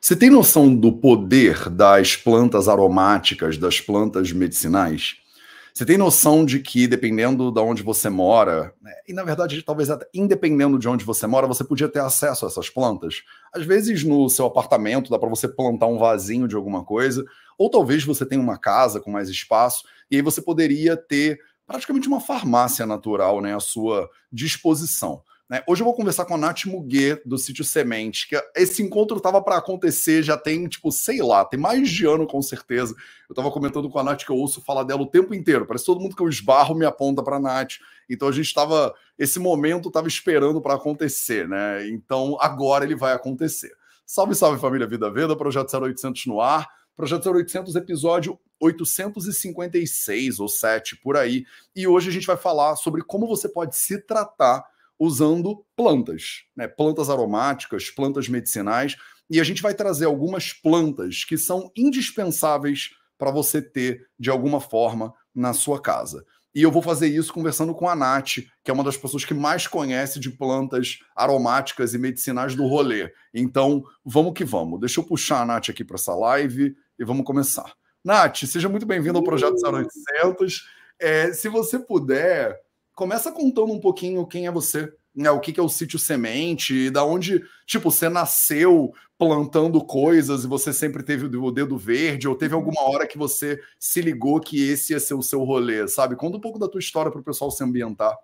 Você tem noção do poder das plantas aromáticas, das plantas medicinais? Você tem noção de que, dependendo de onde você mora, né, e na verdade, talvez até independendo de onde você mora, você podia ter acesso a essas plantas? Às vezes, no seu apartamento, dá para você plantar um vasinho de alguma coisa, ou talvez você tenha uma casa com mais espaço, e aí você poderia ter praticamente uma farmácia natural né, à sua disposição. Né? Hoje eu vou conversar com a Nath Muguet, do sítio Semente, que esse encontro estava para acontecer já tem, tipo, sei lá, tem mais de ano com certeza. Eu estava comentando com a Nath que eu ouço falar dela o tempo inteiro. Parece todo mundo que eu esbarro me aponta para a Nath. Então a gente estava, esse momento estava esperando para acontecer, né? Então agora ele vai acontecer. Salve, salve família Vida Veda, Projeto 0800 no ar. Projeto 0800, episódio 856 ou 7 por aí. E hoje a gente vai falar sobre como você pode se tratar usando plantas, né? plantas aromáticas, plantas medicinais, e a gente vai trazer algumas plantas que são indispensáveis para você ter de alguma forma na sua casa. E eu vou fazer isso conversando com a Nath, que é uma das pessoas que mais conhece de plantas aromáticas e medicinais do rolê. Então, vamos que vamos. Deixa eu puxar a Nath aqui para essa live e vamos começar. Nath, seja muito bem-vindo ao Projeto 0800. É, se você puder, começa contando um pouquinho quem é você, né? O que, que é o sítio semente, da onde, tipo, você nasceu plantando coisas e você sempre teve o dedo verde, ou teve alguma hora que você se ligou que esse ia ser o seu rolê, sabe? Conta um pouco da tua história para o pessoal se ambientar.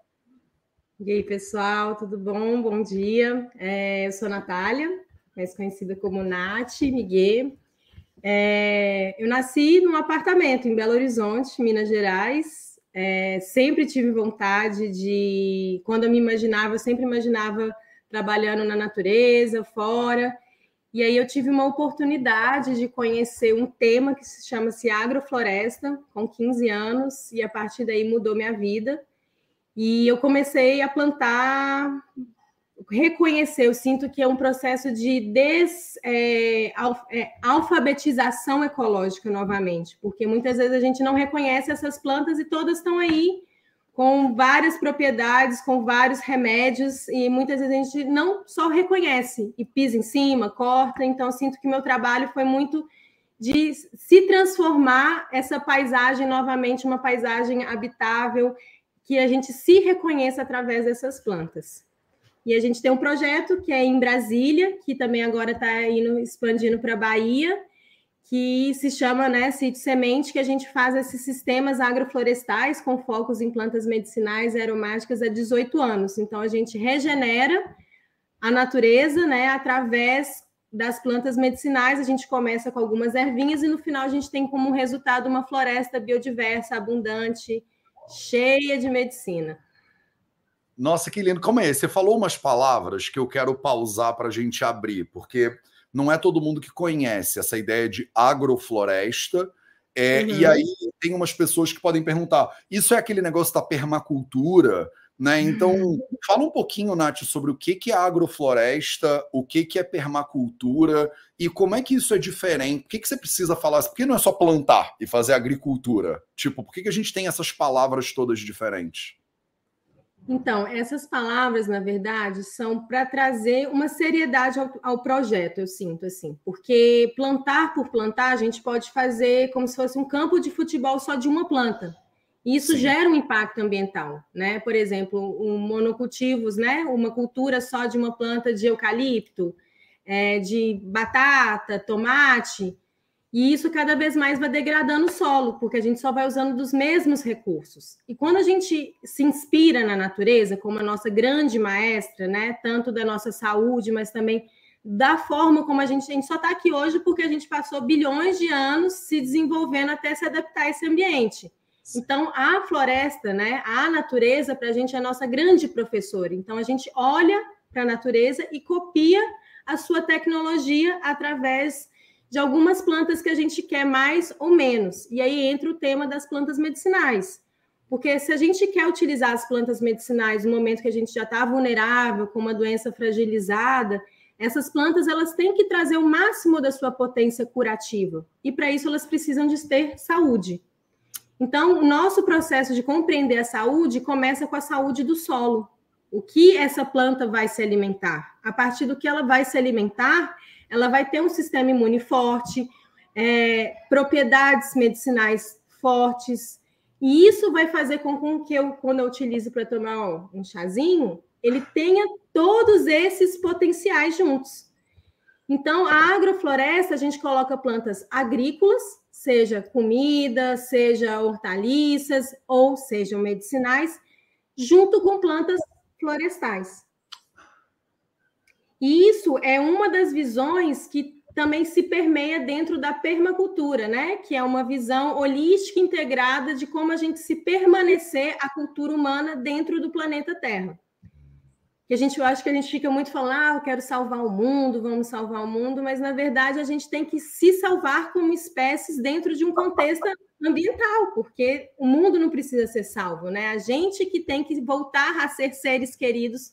E aí, pessoal, tudo bom? Bom dia. É, eu sou Natália, mais conhecida como Nath Miguel. É, eu nasci num apartamento em Belo Horizonte, Minas Gerais, é, sempre tive vontade de, quando eu me imaginava, eu sempre imaginava trabalhando na natureza, fora. E aí eu tive uma oportunidade de conhecer um tema que se chama-se agrofloresta, com 15 anos, e a partir daí mudou minha vida. E eu comecei a plantar reconhecer, eu sinto que é um processo de des, é, é, ecológica novamente, porque muitas vezes a gente não reconhece essas plantas e todas estão aí com várias propriedades, com vários remédios, e muitas vezes a gente não só reconhece e pisa em cima, corta. Então, sinto que meu trabalho foi muito de se transformar essa paisagem novamente uma paisagem habitável, que a gente se reconheça através dessas plantas. E a gente tem um projeto que é em Brasília, que também agora está indo expandindo para a Bahia, que se chama né, Sítio Semente, que a gente faz esses sistemas agroflorestais com focos em plantas medicinais e aromáticas há 18 anos. Então, a gente regenera a natureza né, através das plantas medicinais. A gente começa com algumas ervinhas e no final a gente tem como resultado uma floresta biodiversa, abundante, cheia de medicina. Nossa, que lindo. Como é? Você falou umas palavras que eu quero pausar para a gente abrir, porque não é todo mundo que conhece essa ideia de agrofloresta. É, uhum. E aí tem umas pessoas que podem perguntar: isso é aquele negócio da permacultura? Né? Então, uhum. fala um pouquinho, Nath, sobre o que, que é agrofloresta, o que, que é permacultura e como é que isso é diferente. Por que, que você precisa falar? Por que não é só plantar e fazer agricultura? Tipo, por que, que a gente tem essas palavras todas diferentes? Então, essas palavras, na verdade, são para trazer uma seriedade ao, ao, projeto, eu sinto assim, porque plantar por plantar, a gente pode fazer como se fosse um campo de futebol só de uma planta. E isso Sim. gera um impacto ambiental, né? Por exemplo, um monocultivos, né? Uma cultura só de uma planta de eucalipto, é, de batata, tomate e isso cada vez mais vai degradando o solo, porque a gente só vai usando dos mesmos recursos. E quando a gente se inspira na natureza, como a nossa grande maestra, né, tanto da nossa saúde, mas também da forma como a gente, a gente só está aqui hoje porque a gente passou bilhões de anos se desenvolvendo até se adaptar a esse ambiente. Então, a floresta, né, a natureza, para a gente é a nossa grande professora. Então, a gente olha para a natureza e copia a sua tecnologia através de algumas plantas que a gente quer mais ou menos. E aí entra o tema das plantas medicinais. Porque se a gente quer utilizar as plantas medicinais no momento que a gente já está vulnerável, com uma doença fragilizada, essas plantas elas têm que trazer o máximo da sua potência curativa. E para isso elas precisam de ter saúde. Então, o nosso processo de compreender a saúde começa com a saúde do solo. O que essa planta vai se alimentar? A partir do que ela vai se alimentar, ela vai ter um sistema imune forte, é, propriedades medicinais fortes, e isso vai fazer com que eu, quando eu utilizo para tomar um chazinho, ele tenha todos esses potenciais juntos. Então, a agrofloresta, a gente coloca plantas agrícolas, seja comida, seja hortaliças ou sejam medicinais, junto com plantas florestais. E isso é uma das visões que também se permeia dentro da permacultura, né? Que é uma visão holística integrada de como a gente se permanecer a cultura humana dentro do planeta Terra que a gente eu acho que a gente fica muito falando, ah, eu quero salvar o mundo, vamos salvar o mundo, mas na verdade a gente tem que se salvar como espécies dentro de um contexto ambiental, porque o mundo não precisa ser salvo, né? A gente que tem que voltar a ser seres queridos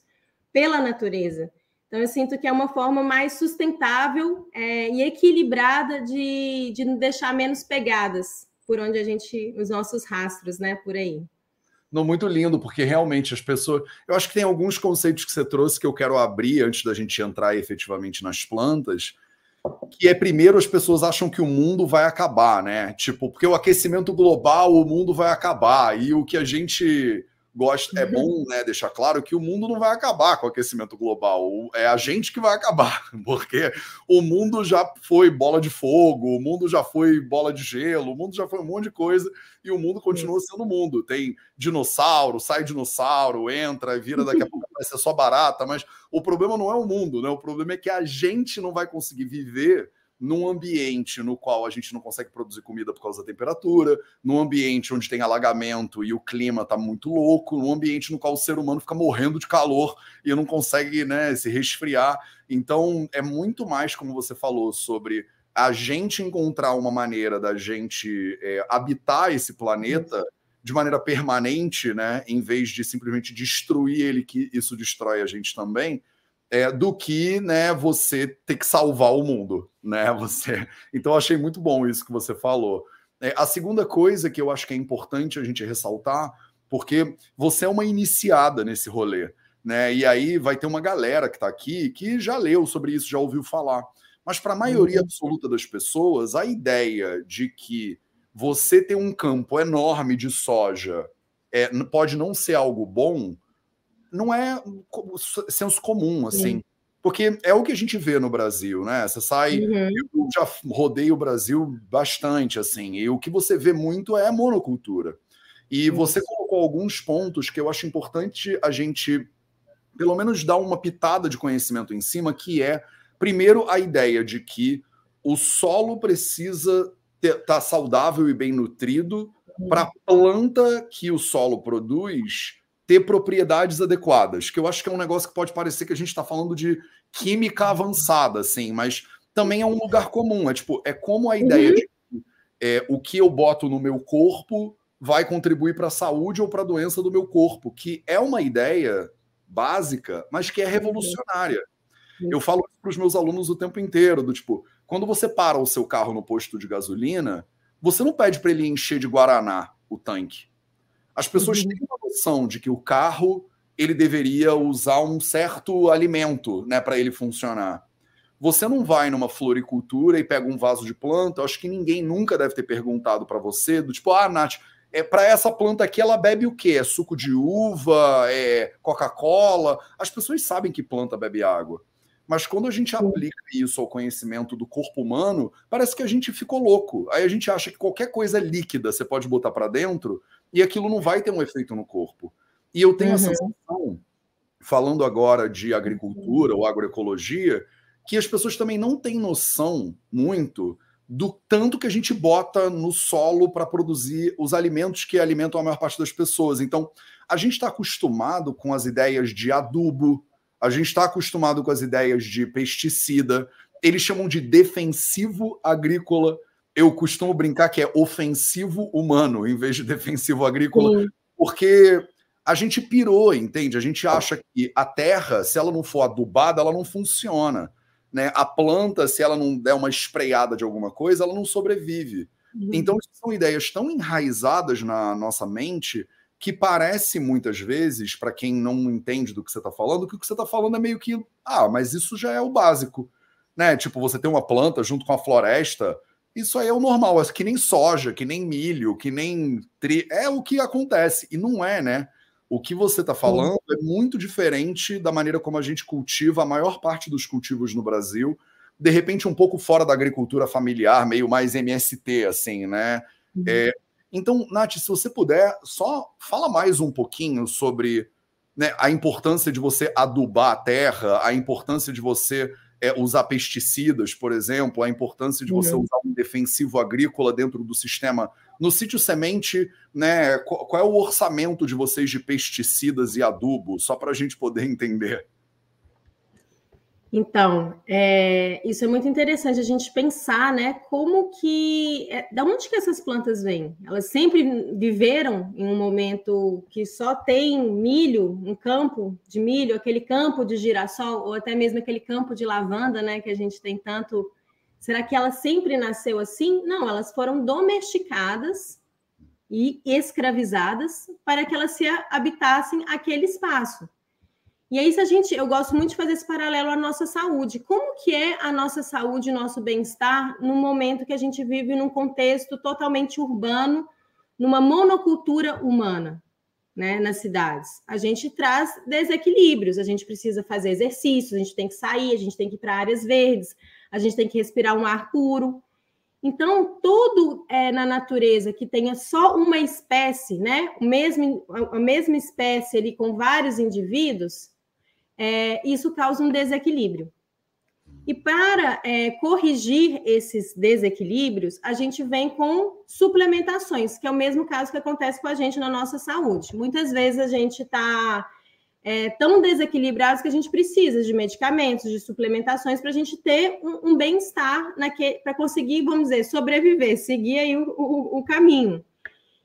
pela natureza. Então eu sinto que é uma forma mais sustentável é, e equilibrada de, de deixar menos pegadas por onde a gente, os nossos rastros, né, por aí. Não, muito lindo, porque realmente as pessoas. Eu acho que tem alguns conceitos que você trouxe que eu quero abrir antes da gente entrar efetivamente nas plantas. Que é primeiro as pessoas acham que o mundo vai acabar, né? Tipo, porque o aquecimento global, o mundo vai acabar. E o que a gente gosta. É bom né, deixar claro que o mundo não vai acabar com o aquecimento global. É a gente que vai acabar, porque o mundo já foi bola de fogo, o mundo já foi bola de gelo, o mundo já foi um monte de coisa e o mundo continua sendo mundo. Tem dinossauro, sai dinossauro, entra, vira daqui a pouco vai ser só barata, mas o problema não é o mundo, né? O problema é que a gente não vai conseguir viver num ambiente no qual a gente não consegue produzir comida por causa da temperatura, num ambiente onde tem alagamento e o clima está muito louco, num ambiente no qual o ser humano fica morrendo de calor e não consegue né, se resfriar. Então, é muito mais, como você falou, sobre a gente encontrar uma maneira da gente é, habitar esse planeta de maneira permanente, né, em vez de simplesmente destruir ele, que isso destrói a gente também é, do que né, você ter que salvar o mundo, né? Você. Então, achei muito bom isso que você falou. É, a segunda coisa que eu acho que é importante a gente ressaltar, porque você é uma iniciada nesse rolê, né? E aí vai ter uma galera que está aqui que já leu sobre isso, já ouviu falar. Mas para a maioria uhum. absoluta das pessoas, a ideia de que você ter um campo enorme de soja é, pode não ser algo bom não é senso comum, assim. Sim. Porque é o que a gente vê no Brasil, né? Você sai, uhum. eu já rodei o Brasil bastante, assim, e o que você vê muito é monocultura. E uhum. você colocou alguns pontos que eu acho importante a gente, pelo menos, dar uma pitada de conhecimento em cima, que é, primeiro, a ideia de que o solo precisa estar tá saudável e bem nutrido uhum. para a planta que o solo produz ter propriedades adequadas, que eu acho que é um negócio que pode parecer que a gente está falando de química avançada, assim, mas também é um lugar comum. É tipo, é como a ideia uhum. de é, o que eu boto no meu corpo vai contribuir para a saúde ou para a doença do meu corpo, que é uma ideia básica, mas que é revolucionária. Uhum. Eu falo para os meus alunos o tempo inteiro, do tipo, quando você para o seu carro no posto de gasolina, você não pede para ele encher de guaraná o tanque. As pessoas uhum. têm uma noção de que o carro ele deveria usar um certo alimento, né, para ele funcionar. Você não vai numa floricultura e pega um vaso de planta. Eu acho que ninguém nunca deve ter perguntado para você do tipo, ah, Nath, é para essa planta aqui ela bebe o quê? É suco de uva, é Coca-Cola. As pessoas sabem que planta bebe água. Mas quando a gente aplica isso ao conhecimento do corpo humano, parece que a gente ficou louco. Aí a gente acha que qualquer coisa líquida você pode botar para dentro e aquilo não vai ter um efeito no corpo. E eu tenho uhum. a sensação, falando agora de agricultura ou agroecologia, que as pessoas também não têm noção muito do tanto que a gente bota no solo para produzir os alimentos que alimentam a maior parte das pessoas. Então, a gente está acostumado com as ideias de adubo, a gente está acostumado com as ideias de pesticida, eles chamam de defensivo agrícola eu costumo brincar que é ofensivo humano em vez de defensivo agrícola, Sim. porque a gente pirou, entende? A gente acha que a terra, se ela não for adubada, ela não funciona. Né? A planta, se ela não der uma espreiada de alguma coisa, ela não sobrevive. Uhum. Então, são ideias tão enraizadas na nossa mente que parece muitas vezes, para quem não entende do que você está falando, que o que você está falando é meio que, ah, mas isso já é o básico. né? Tipo, você tem uma planta junto com a floresta, isso aí é o normal, é que nem soja, que nem milho, que nem tri... é o que acontece e não é, né? O que você está falando é muito diferente da maneira como a gente cultiva a maior parte dos cultivos no Brasil. De repente, um pouco fora da agricultura familiar, meio mais MST, assim, né? Uhum. É, então, Nath, se você puder, só fala mais um pouquinho sobre né, a importância de você adubar a terra, a importância de você é, usar pesticidas, por exemplo, a importância de você uhum. usar um defensivo agrícola dentro do sistema. No sítio semente, né, qual, qual é o orçamento de vocês de pesticidas e adubo, só para a gente poder entender? Então, é, isso é muito interessante a gente pensar, né? Como que. É, da onde que essas plantas vêm? Elas sempre viveram em um momento que só tem milho, um campo de milho, aquele campo de girassol, ou até mesmo aquele campo de lavanda, né? Que a gente tem tanto. Será que ela sempre nasceu assim? Não, elas foram domesticadas e escravizadas para que elas se habitassem aquele espaço. E aí, se a gente, eu gosto muito de fazer esse paralelo à nossa saúde. Como que é a nossa saúde, nosso bem-estar, no momento que a gente vive num contexto totalmente urbano, numa monocultura humana, né, nas cidades? A gente traz desequilíbrios, a gente precisa fazer exercícios, a gente tem que sair, a gente tem que ir para áreas verdes, a gente tem que respirar um ar puro. Então, tudo é, na natureza que tenha só uma espécie, né, o mesmo, a mesma espécie ali com vários indivíduos, é, isso causa um desequilíbrio. E para é, corrigir esses desequilíbrios, a gente vem com suplementações, que é o mesmo caso que acontece com a gente na nossa saúde. Muitas vezes a gente está é, tão desequilibrado que a gente precisa de medicamentos, de suplementações para a gente ter um, um bem-estar para conseguir, vamos dizer, sobreviver, seguir aí o, o, o caminho.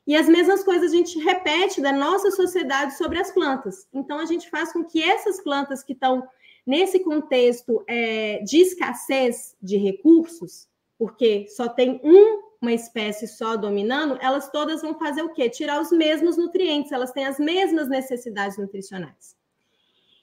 E as mesmas coisas a gente repete da nossa sociedade sobre as plantas. Então, a gente faz com que essas plantas que estão nesse contexto é, de escassez de recursos, porque só tem um, uma espécie só dominando, elas todas vão fazer o quê? Tirar os mesmos nutrientes, elas têm as mesmas necessidades nutricionais.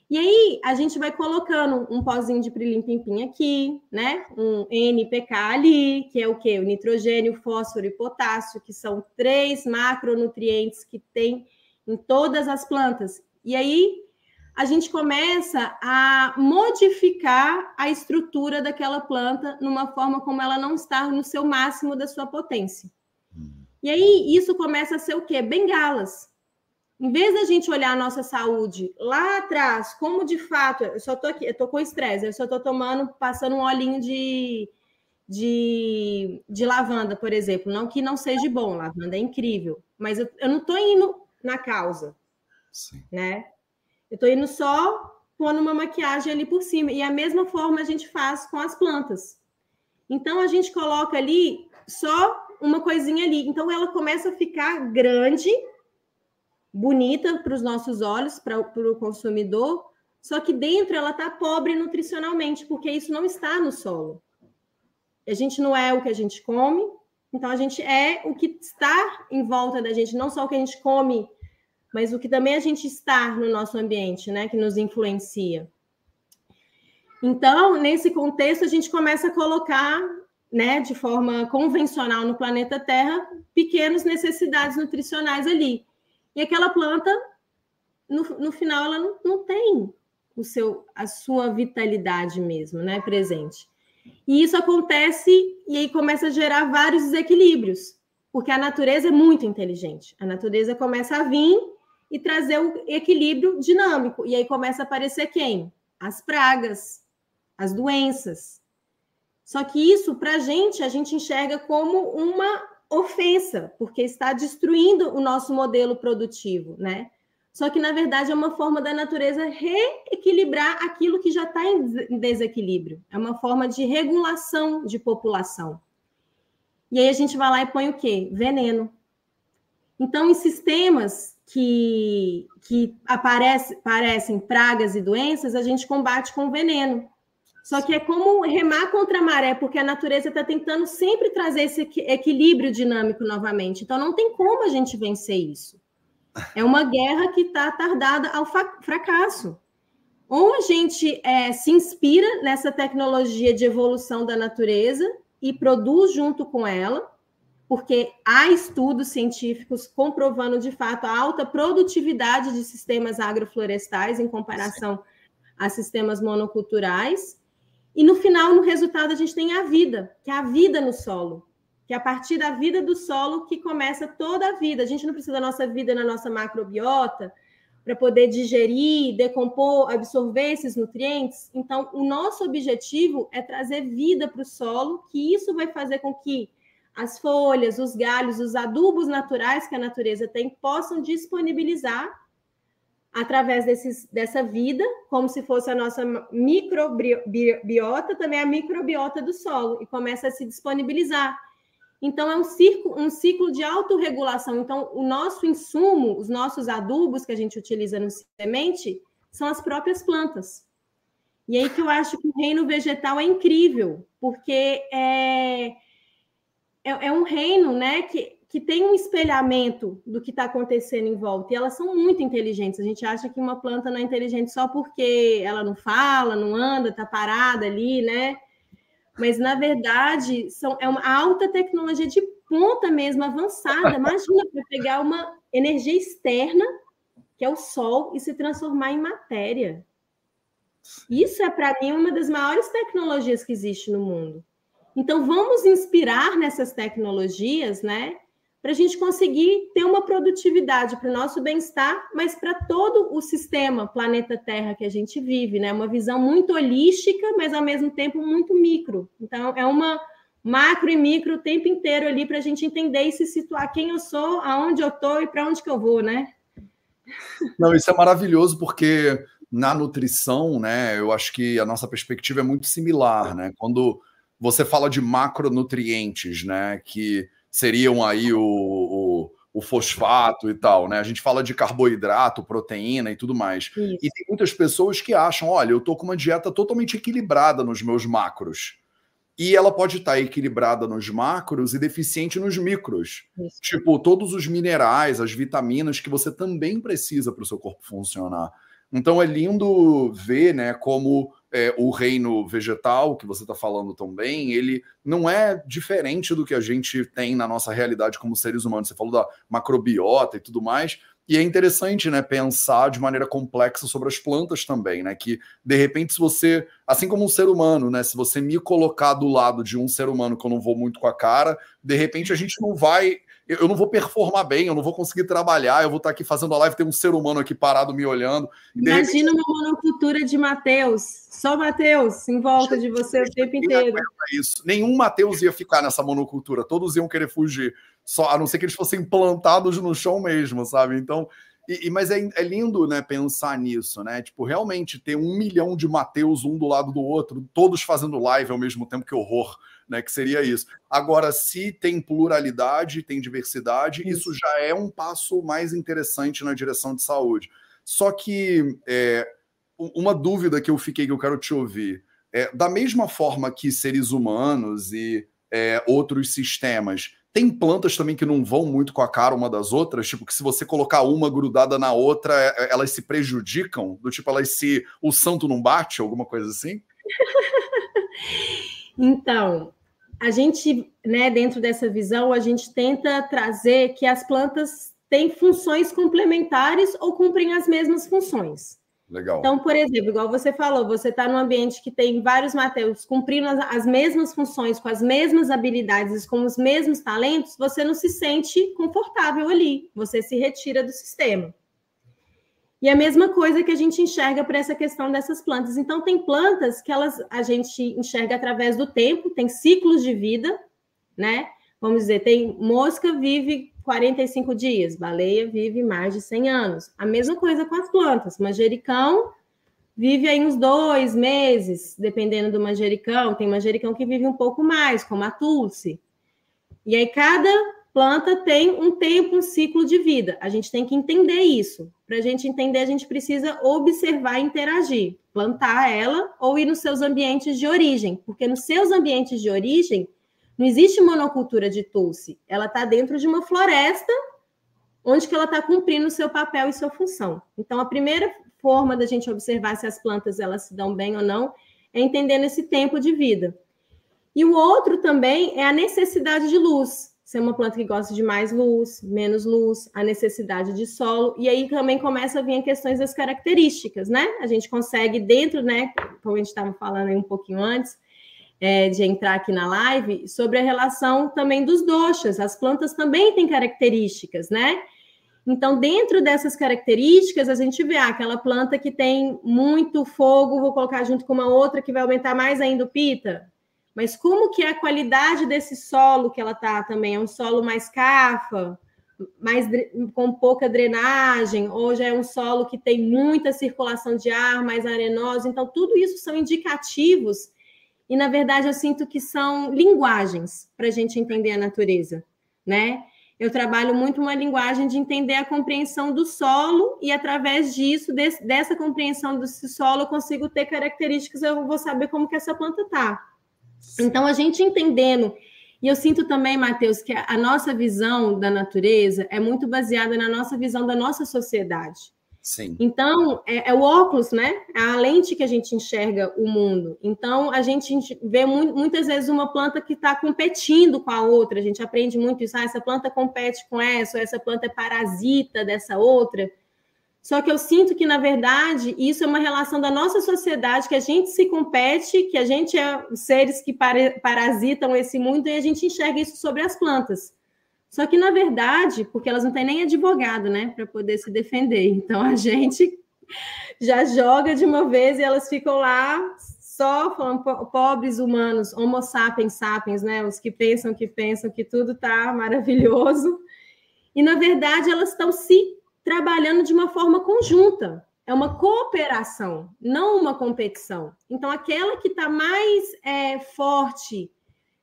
E aí a gente vai colocando um pozinho de prilim-pim-pim aqui, né? Um NPK ali, que é o quê? O nitrogênio, fósforo e potássio, que são três macronutrientes que tem em todas as plantas. E aí a gente começa a modificar a estrutura daquela planta numa forma como ela não está no seu máximo da sua potência. Hum. E aí isso começa a ser o quê? Bengalas. Em vez da gente olhar a nossa saúde lá atrás, como de fato, eu só tô aqui, eu tô com estresse, eu só tô tomando, passando um olhinho de, de, de lavanda, por exemplo. Não que não seja bom, lavanda é incrível, mas eu, eu não tô indo na causa, Sim. né? Eu tô indo só pondo uma maquiagem ali por cima. E a mesma forma a gente faz com as plantas. Então a gente coloca ali só uma coisinha ali. Então ela começa a ficar grande bonita para os nossos olhos, para o consumidor, só que dentro ela está pobre nutricionalmente, porque isso não está no solo. A gente não é o que a gente come, então a gente é o que está em volta da gente, não só o que a gente come, mas o que também a gente está no nosso ambiente, né, que nos influencia. Então, nesse contexto, a gente começa a colocar, né, de forma convencional no planeta Terra, pequenas necessidades nutricionais ali. E aquela planta, no, no final, ela não, não tem o seu, a sua vitalidade mesmo, né, presente. E isso acontece e aí começa a gerar vários desequilíbrios, porque a natureza é muito inteligente. A natureza começa a vir e trazer o equilíbrio dinâmico. E aí começa a aparecer quem? As pragas, as doenças. Só que isso, para a gente, a gente enxerga como uma ofensa, porque está destruindo o nosso modelo produtivo, né? Só que, na verdade, é uma forma da natureza reequilibrar aquilo que já está em desequilíbrio. É uma forma de regulação de população. E aí a gente vai lá e põe o quê? Veneno. Então, em sistemas que, que aparece, aparecem pragas e doenças, a gente combate com veneno. Só que é como remar contra a maré, porque a natureza está tentando sempre trazer esse equilíbrio dinâmico novamente. Então, não tem como a gente vencer isso. É uma guerra que está tardada ao fracasso. Ou a gente é, se inspira nessa tecnologia de evolução da natureza e produz junto com ela, porque há estudos científicos comprovando de fato a alta produtividade de sistemas agroflorestais em comparação Sim. a sistemas monoculturais. E no final, no resultado, a gente tem a vida, que é a vida no solo, que é a partir da vida do solo que começa toda a vida. A gente não precisa da nossa vida na nossa macrobiota para poder digerir, decompor, absorver esses nutrientes. Então, o nosso objetivo é trazer vida para o solo, que isso vai fazer com que as folhas, os galhos, os adubos naturais que a natureza tem possam disponibilizar através desses, dessa vida, como se fosse a nossa microbiota, também a microbiota do solo, e começa a se disponibilizar. Então, é um, um ciclo de autorregulação. Então, o nosso insumo, os nossos adubos que a gente utiliza no semente, são as próprias plantas. E aí que eu acho que o reino vegetal é incrível, porque é, é, é um reino né, que, que tem um espelhamento do que está acontecendo em volta. E elas são muito inteligentes. A gente acha que uma planta não é inteligente só porque ela não fala, não anda, está parada ali, né? Mas, na verdade, são, é uma alta tecnologia de ponta mesmo, avançada. Imagina para pegar uma energia externa, que é o sol, e se transformar em matéria. Isso é, para mim, uma das maiores tecnologias que existe no mundo. Então, vamos inspirar nessas tecnologias, né? Para a gente conseguir ter uma produtividade para o nosso bem-estar, mas para todo o sistema planeta Terra que a gente vive, né? Uma visão muito holística, mas ao mesmo tempo muito micro. Então, é uma macro e micro o tempo inteiro ali para a gente entender e se situar quem eu sou, aonde eu estou e para onde que eu vou, né? Não, isso é maravilhoso porque na nutrição, né, eu acho que a nossa perspectiva é muito similar, né? Quando você fala de macronutrientes, né? Que seriam aí o, o, o, fosfato e tal, né? A gente fala de carboidrato, proteína e tudo mais. Isso. E tem muitas pessoas que acham: olha, eu tô com uma dieta totalmente equilibrada nos meus macros. E ela pode estar equilibrada nos macros e deficiente nos micros. Isso. Tipo, todos os minerais, as vitaminas que você também precisa para o seu corpo funcionar. Então é lindo ver, né, como é, o reino vegetal que você está falando também, ele não é diferente do que a gente tem na nossa realidade como seres humanos. Você falou da macrobiota e tudo mais. E é interessante, né, pensar de maneira complexa sobre as plantas também, né? Que de repente, se você, assim como um ser humano, né, se você me colocar do lado de um ser humano que eu não vou muito com a cara, de repente a gente não vai eu, eu, não vou performar bem, eu não vou conseguir trabalhar, eu vou estar aqui fazendo a live, tem um ser humano aqui parado me olhando. Imagina repente... uma monocultura de Mateus, só Mateus em volta de você o tempo inteiro. Isso. Nenhum Mateus ia ficar nessa monocultura, todos iam querer fugir, só a não ser que eles fossem plantados no chão mesmo, sabe? Então, e, e, mas é, é, lindo, né, pensar nisso, né? Tipo, realmente ter um milhão de Mateus um do lado do outro, todos fazendo live ao mesmo tempo, que horror né? Que seria isso. Agora, se tem pluralidade, tem diversidade, isso, isso já é um passo mais interessante na direção de saúde. Só que é, uma dúvida que eu fiquei que eu quero te ouvir. É, da mesma forma que seres humanos e é, outros sistemas tem plantas também que não vão muito com a cara uma das outras, tipo que se você colocar uma grudada na outra, é, é, elas se prejudicam, do tipo elas se o santo não bate, alguma coisa assim? então, a gente, né, dentro dessa visão, a gente tenta trazer que as plantas têm funções complementares ou cumprem as mesmas funções. Legal. Então, por exemplo, igual você falou, você está num ambiente que tem vários Mateus cumprindo as, as, mesmas funções, com as mesmas habilidades, com os mesmos talentos, você não se sente confortável ali, você se retira do sistema. E a mesma coisa que a gente enxerga para essa questão dessas plantas. Então, tem plantas que elas a gente enxerga através do tempo, tem ciclos de vida, né? Vamos dizer, tem mosca vive 45 dias, baleia vive mais de 100 anos. A mesma coisa com as plantas. Manjericão vive aí uns dois meses, dependendo do manjericão. Tem manjericão que vive um pouco mais, como a tulsi. E aí, cada planta tem um tempo, um ciclo de vida. A gente tem que entender isso. Para a gente entender, a gente precisa observar e interagir, plantar ela ou ir nos seus ambientes de origem, porque nos seus ambientes de origem não existe monocultura de tulsi. Ela está dentro de uma floresta onde que ela está cumprindo o seu papel e sua função. Então, a primeira forma da gente observar se as plantas elas se dão bem ou não é entendendo esse tempo de vida. E o outro também é a necessidade de luz. Se é uma planta que gosta de mais luz, menos luz, a necessidade de solo, e aí também começa a vir questões das características, né? A gente consegue dentro, né, como a gente estava falando aí um pouquinho antes, é, de entrar aqui na live, sobre a relação também dos doxas. As plantas também têm características, né? Então, dentro dessas características, a gente vê ah, aquela planta que tem muito fogo, vou colocar junto com uma outra que vai aumentar mais ainda o pita. Mas como que é a qualidade desse solo que ela tá também? É um solo mais cafa, mais com pouca drenagem, ou já é um solo que tem muita circulação de ar, mais arenoso. Então, tudo isso são indicativos e, na verdade, eu sinto que são linguagens para a gente entender a natureza, né? Eu trabalho muito uma linguagem de entender a compreensão do solo e, através disso, desse, dessa compreensão desse solo, eu consigo ter características, eu vou saber como que essa planta está. Então, a gente entendendo, e eu sinto também, Matheus, que a nossa visão da natureza é muito baseada na nossa visão da nossa sociedade. Sim. Então, é, é, o óculos, né? É a lente que a gente enxerga o mundo. Então, a gente vê mu muitas vezes uma planta que está competindo com a outra. A gente aprende muito isso. Ah, essa planta compete com essa, ou essa planta é parasita dessa outra. Só que eu sinto que, na verdade, isso é uma relação da nossa sociedade, que a gente se compete, que a gente é seres que parasitam esse mundo e a gente enxerga isso sobre as plantas. Só que, na verdade, porque elas não têm nem advogado, né, para poder se defender. Então, a gente já joga de uma vez e elas ficam lá só falando pobres humanos, homo sapiens sapiens, né, os que pensam que pensam que tudo está maravilhoso. E, na verdade, elas estão se trabalhando de uma forma conjunta. É uma cooperação, não uma competição. Então, aquela que está mais é, forte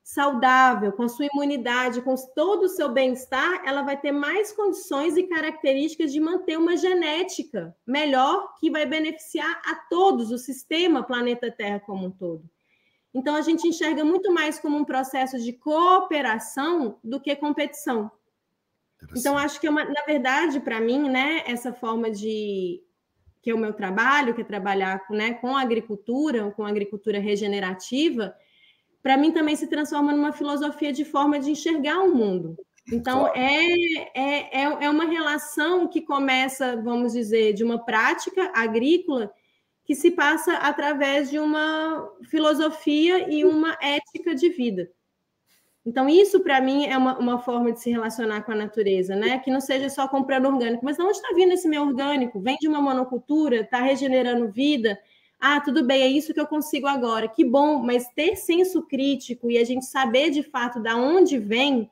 saudável, com a sua imunidade, com todo o seu bem-estar, ela vai ter mais condições e características de manter uma genética melhor que vai beneficiar a todos, o sistema planeta Terra como um todo. Então, a gente enxerga muito mais como um processo de cooperação do que competição. Então, acho que, é uma, na verdade, para mim, né, essa forma de que é o meu trabalho, que é trabalhar né, com a agricultura, com a agricultura regenerativa, para mim também se transforma numa filosofia de forma de enxergar o mundo. Então, claro. é, é, é, é uma relação que começa, vamos dizer, de uma prática agrícola que se passa através de uma filosofia e uma ética de vida. Então, isso para mim é uma, uma forma de se relacionar com a natureza, né? Que não seja só comprando orgânico, mas de onde está vindo esse meu orgânico? Vem de uma monocultura, está regenerando vida, ah, tudo bem, é isso que eu consigo agora. Que bom, mas ter senso crítico e a gente saber de fato da onde vem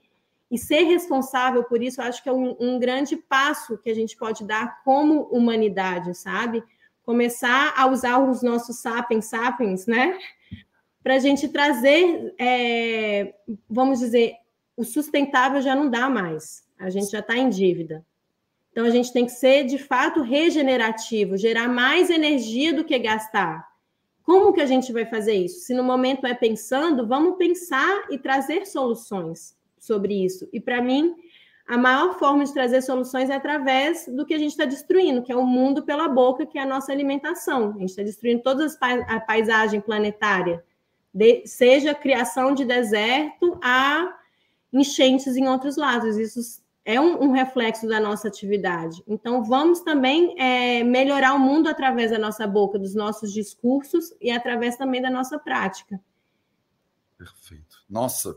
e ser responsável por isso, eu acho que é um, um grande passo que a gente pode dar como humanidade, sabe? Começar a usar os nossos sapiens sapiens, né? Para a gente trazer, é, vamos dizer, o sustentável já não dá mais. A gente já está em dívida. Então, a gente tem que ser, de fato, regenerativo, gerar mais energia do que gastar. Como que a gente vai fazer isso? Se no momento é pensando, vamos pensar e trazer soluções sobre isso. E, para mim, a maior forma de trazer soluções é através do que a gente está destruindo, que é o mundo pela boca, que é a nossa alimentação. A gente está destruindo toda a paisagem planetária, de, seja criação de deserto a enchentes em outros lados. Isso é um, um, reflexo da nossa atividade. Então, vamos também é, melhorar o mundo através da nossa boca, dos nossos discursos e através também da nossa prática. Perfeito. Nossa,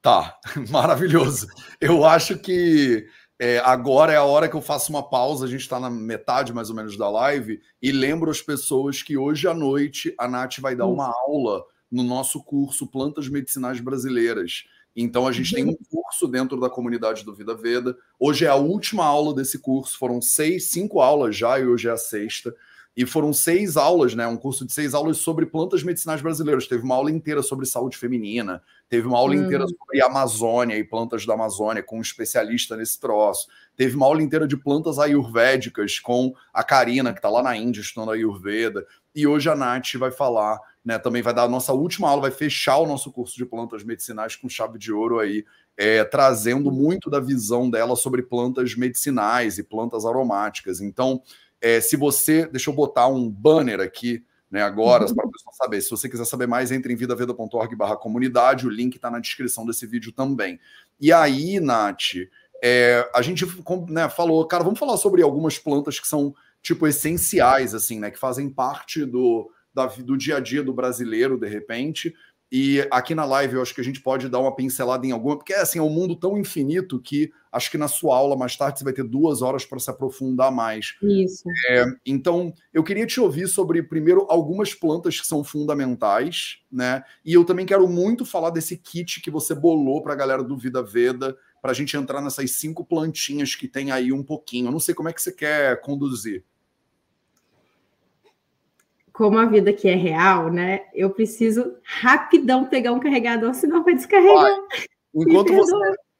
tá, maravilhoso. Eu acho que é, agora é a hora que eu faço uma pausa, a gente está na metade mais ou menos da live, e lembro as pessoas que hoje à noite a Nath vai dar uma aula no nosso curso Plantas Medicinais Brasileiras. Então a gente tem um curso dentro da comunidade do Vida Veda. Hoje é a última aula desse curso. Foram seis, cinco aulas já e hoje é a sexta. E foram seis aulas, né? Um curso de seis aulas sobre plantas medicinais brasileiras. Teve uma aula inteira sobre saúde feminina, teve uma aula hum. inteira sobre Amazônia e plantas da Amazônia, com um especialista nesse troço. Teve uma aula inteira de plantas ayurvédicas com a Karina, que está lá na Índia estudando Ayurveda. E hoje a Nath vai falar né, também vai dar a nossa última aula, vai fechar o nosso curso de plantas medicinais com chave de ouro aí, é, trazendo muito da visão dela sobre plantas medicinais e plantas aromáticas. Então, É, se você. Deixa eu botar um banner aqui né, agora, uhum. para a pessoa saber. Se você quiser saber mais, entre em vidaveda.org barra comunidade, o link está na descrição desse vídeo também. E aí, Nath, é, a gente né, falou, cara, vamos falar sobre algumas plantas que são, tipo, essenciais, assim, né, que fazem parte do, da, do dia a dia do brasileiro, de repente, e aqui na live eu acho que a gente pode dar uma pincelada em alguma, porque assim, é um mundo tão infinito que acho que na sua aula mais tarde você vai ter duas horas para se aprofundar mais. Isso. É, então, eu queria te ouvir sobre, primeiro, algumas plantas que são fundamentais, né? E eu também quero muito falar desse kit que você bolou para a galera do Vida Veda, para a gente entrar nessas cinco plantinhas que tem aí um pouquinho. Eu não sei como é que você quer conduzir como a vida aqui é real, né? Eu preciso rapidão pegar um carregador, senão vai descarregar. Vai. Enquanto você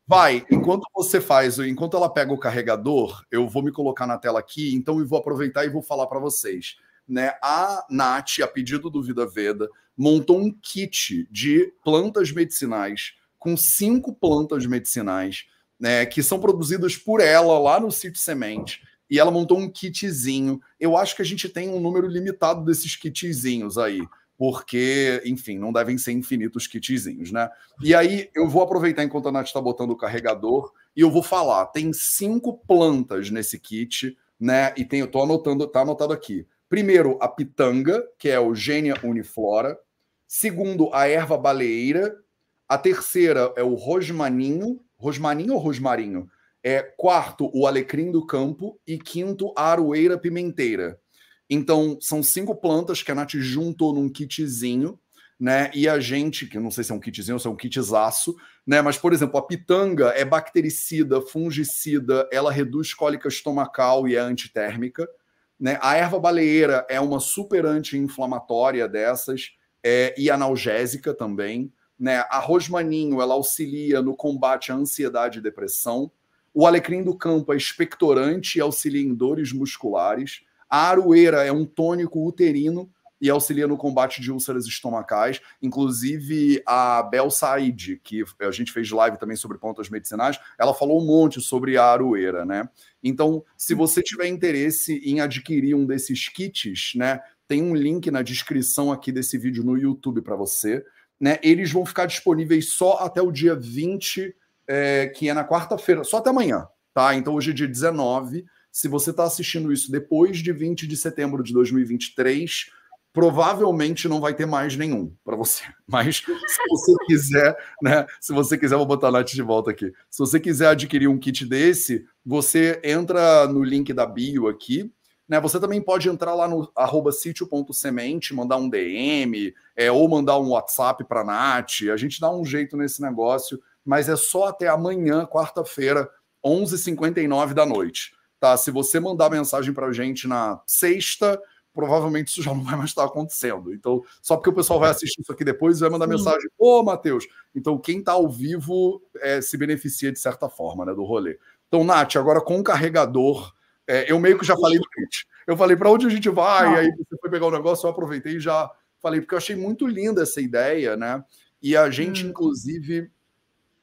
vai, enquanto você faz, enquanto ela pega o carregador, eu vou me colocar na tela aqui, então eu vou aproveitar e vou falar para vocês. Né, a Nath, a pedido do Vida Veda, montou um kit de plantas medicinais com cinco plantas medicinais né, que são produzidas por ela lá no sítio Semente e ela montou um kitzinho. Eu acho que a gente tem um número limitado desses kitzinhos aí, porque, enfim, não devem ser infinitos kitzinhos, né? E aí eu vou aproveitar enquanto a Nath está botando o carregador e eu vou falar. Tem cinco plantas nesse kit, né? E tem, eu tô anotando, tá anotado aqui. Primeiro, a pitanga, que é o Gênia uniflora. Segundo, a erva baleeira. A terceira é o rosmaninho. Rosmaninho ou rosmarinho? É, quarto, o alecrim do campo. E quinto, a aroeira pimenteira. Então, são cinco plantas que a Nath juntou num kitzinho, né? E a gente, que não sei se é um kitzinho ou se é um kitzaço, né? Mas, por exemplo, a pitanga é bactericida, fungicida, ela reduz cólica estomacal e é antitérmica. Né? A erva baleeira é uma super anti-inflamatória dessas é, e analgésica também. Né? A rosmaninho, ela auxilia no combate à ansiedade e depressão. O alecrim do campo é expectorante e auxilia em dores musculares. A aroeira é um tônico uterino e auxilia no combate de úlceras estomacais. Inclusive, a Bel Said, que a gente fez live também sobre pontas medicinais, ela falou um monte sobre a aroeira, né? Então, se você tiver interesse em adquirir um desses kits, né, tem um link na descrição aqui desse vídeo no YouTube para você. Né? Eles vão ficar disponíveis só até o dia 20 é, que é na quarta-feira, só até amanhã, tá? Então hoje é dia 19. Se você está assistindo isso depois de 20 de setembro de 2023, provavelmente não vai ter mais nenhum para você. Mas se você quiser, né? Se você quiser, vou botar a Nath de volta aqui. Se você quiser adquirir um kit desse, você entra no link da bio aqui. Né, você também pode entrar lá no arroba sítio.semente, mandar um DM, é, ou mandar um WhatsApp para a Nath. A gente dá um jeito nesse negócio mas é só até amanhã, quarta-feira, 11h59 da noite. Tá? Se você mandar mensagem para a gente na sexta, provavelmente isso já não vai mais estar acontecendo. Então, só porque o pessoal vai assistir isso aqui depois e vai mandar Sim. mensagem, ô Matheus. Então, quem está ao vivo é, se beneficia de certa forma né, do rolê. Então, Nath, agora com o carregador, é, eu meio que já falei do kit. Eu falei para onde a gente vai, aí você foi pegar o negócio, eu aproveitei e já falei, porque eu achei muito linda essa ideia, né? E a gente, hum. inclusive,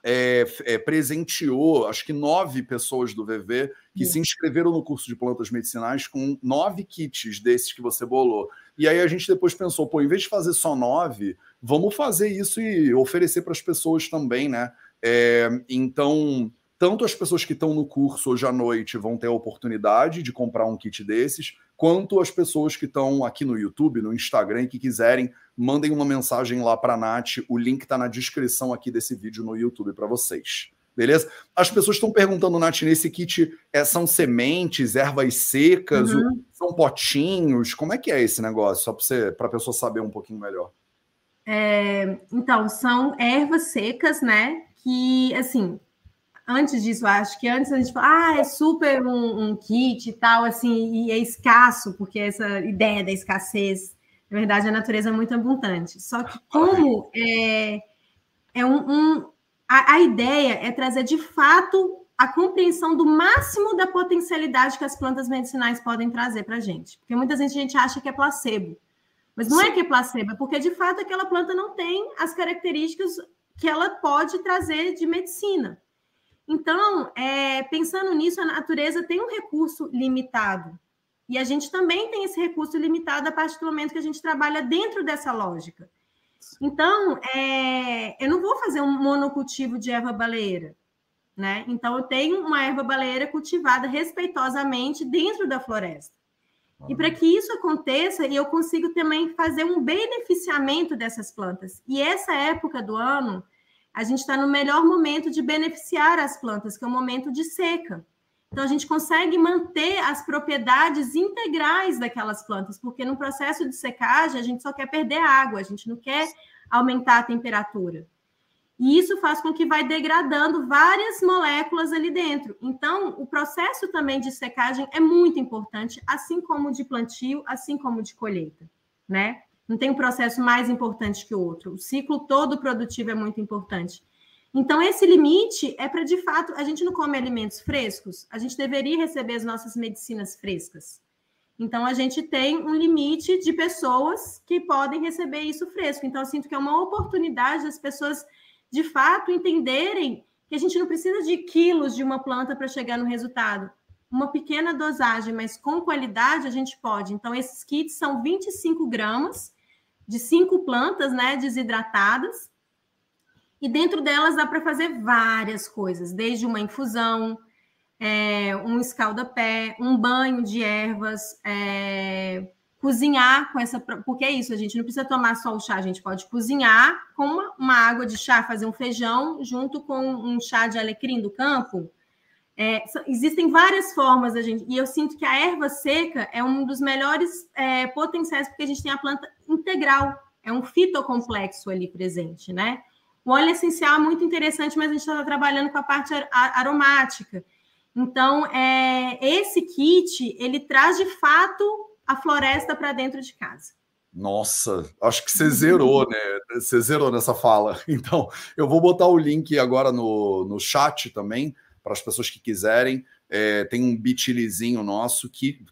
é, é, presenteou, acho que nove pessoas do VV que se inscreveram no curso de plantas medicinais com nove kits desses que você bolou. E aí a gente depois pensou, pô, em vez de fazer só nove, vamos fazer isso e oferecer para as pessoas também, né? É, então, tanto as pessoas que estão no curso hoje à noite vão ter a oportunidade de comprar um kit desses, quanto as pessoas que estão aqui no YouTube, no Instagram e que quiserem, mandem uma mensagem lá para a Nath. O link está na descrição aqui desse vídeo no YouTube para vocês. Beleza? As pessoas estão perguntando, Nath, nesse kit é, são sementes, ervas secas, uhum. são potinhos? Como é que é esse negócio? Só para a pessoa saber um pouquinho melhor. É, então, são ervas secas, né? Que, assim, antes disso, acho que antes a gente fala, ah, é super um, um, kit e tal, assim, e é escasso, porque essa ideia da escassez, na verdade, a natureza é muito abundante. Só que como é, é um, um a, a ideia é trazer de fato a compreensão do máximo da potencialidade que as plantas medicinais podem trazer para a gente. Porque muitas vezes a gente acha que é placebo. Mas não é Sim. é que é placebo, é porque de fato aquela planta não tem as características que ela pode trazer de medicina. Então, é, pensando nisso, a natureza tem um recurso limitado. E a gente também tem esse recurso limitado a partir do momento que a gente trabalha dentro dessa lógica. Então, é, eu não vou fazer um monocultivo de erva baleeira, né? Então, eu tenho uma erva baleeira cultivada respeitosamente dentro da floresta. E para que isso aconteça, eu consigo também fazer um beneficiamento dessas plantas. E essa época do ano, a gente está no melhor momento de beneficiar as plantas, que é o momento de seca. Então, a gente consegue manter as propriedades integrais daquelas plantas, porque no processo de secagem, a gente só quer perder água, a gente não quer aumentar a temperatura. E isso faz com que vai degradando várias moléculas ali dentro. Então, o processo também de secagem é muito importante, assim como de plantio, assim como de colheita, né? Não tem um processo mais importante que o outro. O ciclo todo produtivo é muito importante. Então, esse limite é para, de fato, a gente não come alimentos frescos, a gente deveria receber as nossas medicinas frescas. Então, a gente tem um limite de pessoas que podem receber isso fresco. Então, eu sinto que é uma oportunidade das pessoas, de fato, entenderem que a gente não precisa de quilos de uma planta para chegar no resultado. Uma pequena dosagem, mas com qualidade, a gente pode. Então, esses kits são 25 gramas de cinco plantas né, desidratadas e dentro delas dá para fazer várias coisas, desde uma infusão, é, um escalda-pé, um banho de ervas, é, cozinhar com essa. Porque é isso, a gente não precisa tomar só o chá, a gente pode cozinhar com uma, uma água de chá, fazer um feijão junto com um chá de alecrim do campo. É, existem várias formas a gente, e eu sinto que a erva seca é um dos melhores é, potenciais, porque a gente tem a planta integral, é um fitocomplexo ali presente, né? O óleo essencial é muito interessante, mas a gente está trabalhando com a parte aromática. Então, é, esse kit, ele traz de fato a floresta para dentro de casa. Nossa, acho que você zerou, né? Você zerou nessa fala. Então, eu vou botar o link agora no, no chat também, para as pessoas que quiserem. É, tem um bit.lyzinho nosso,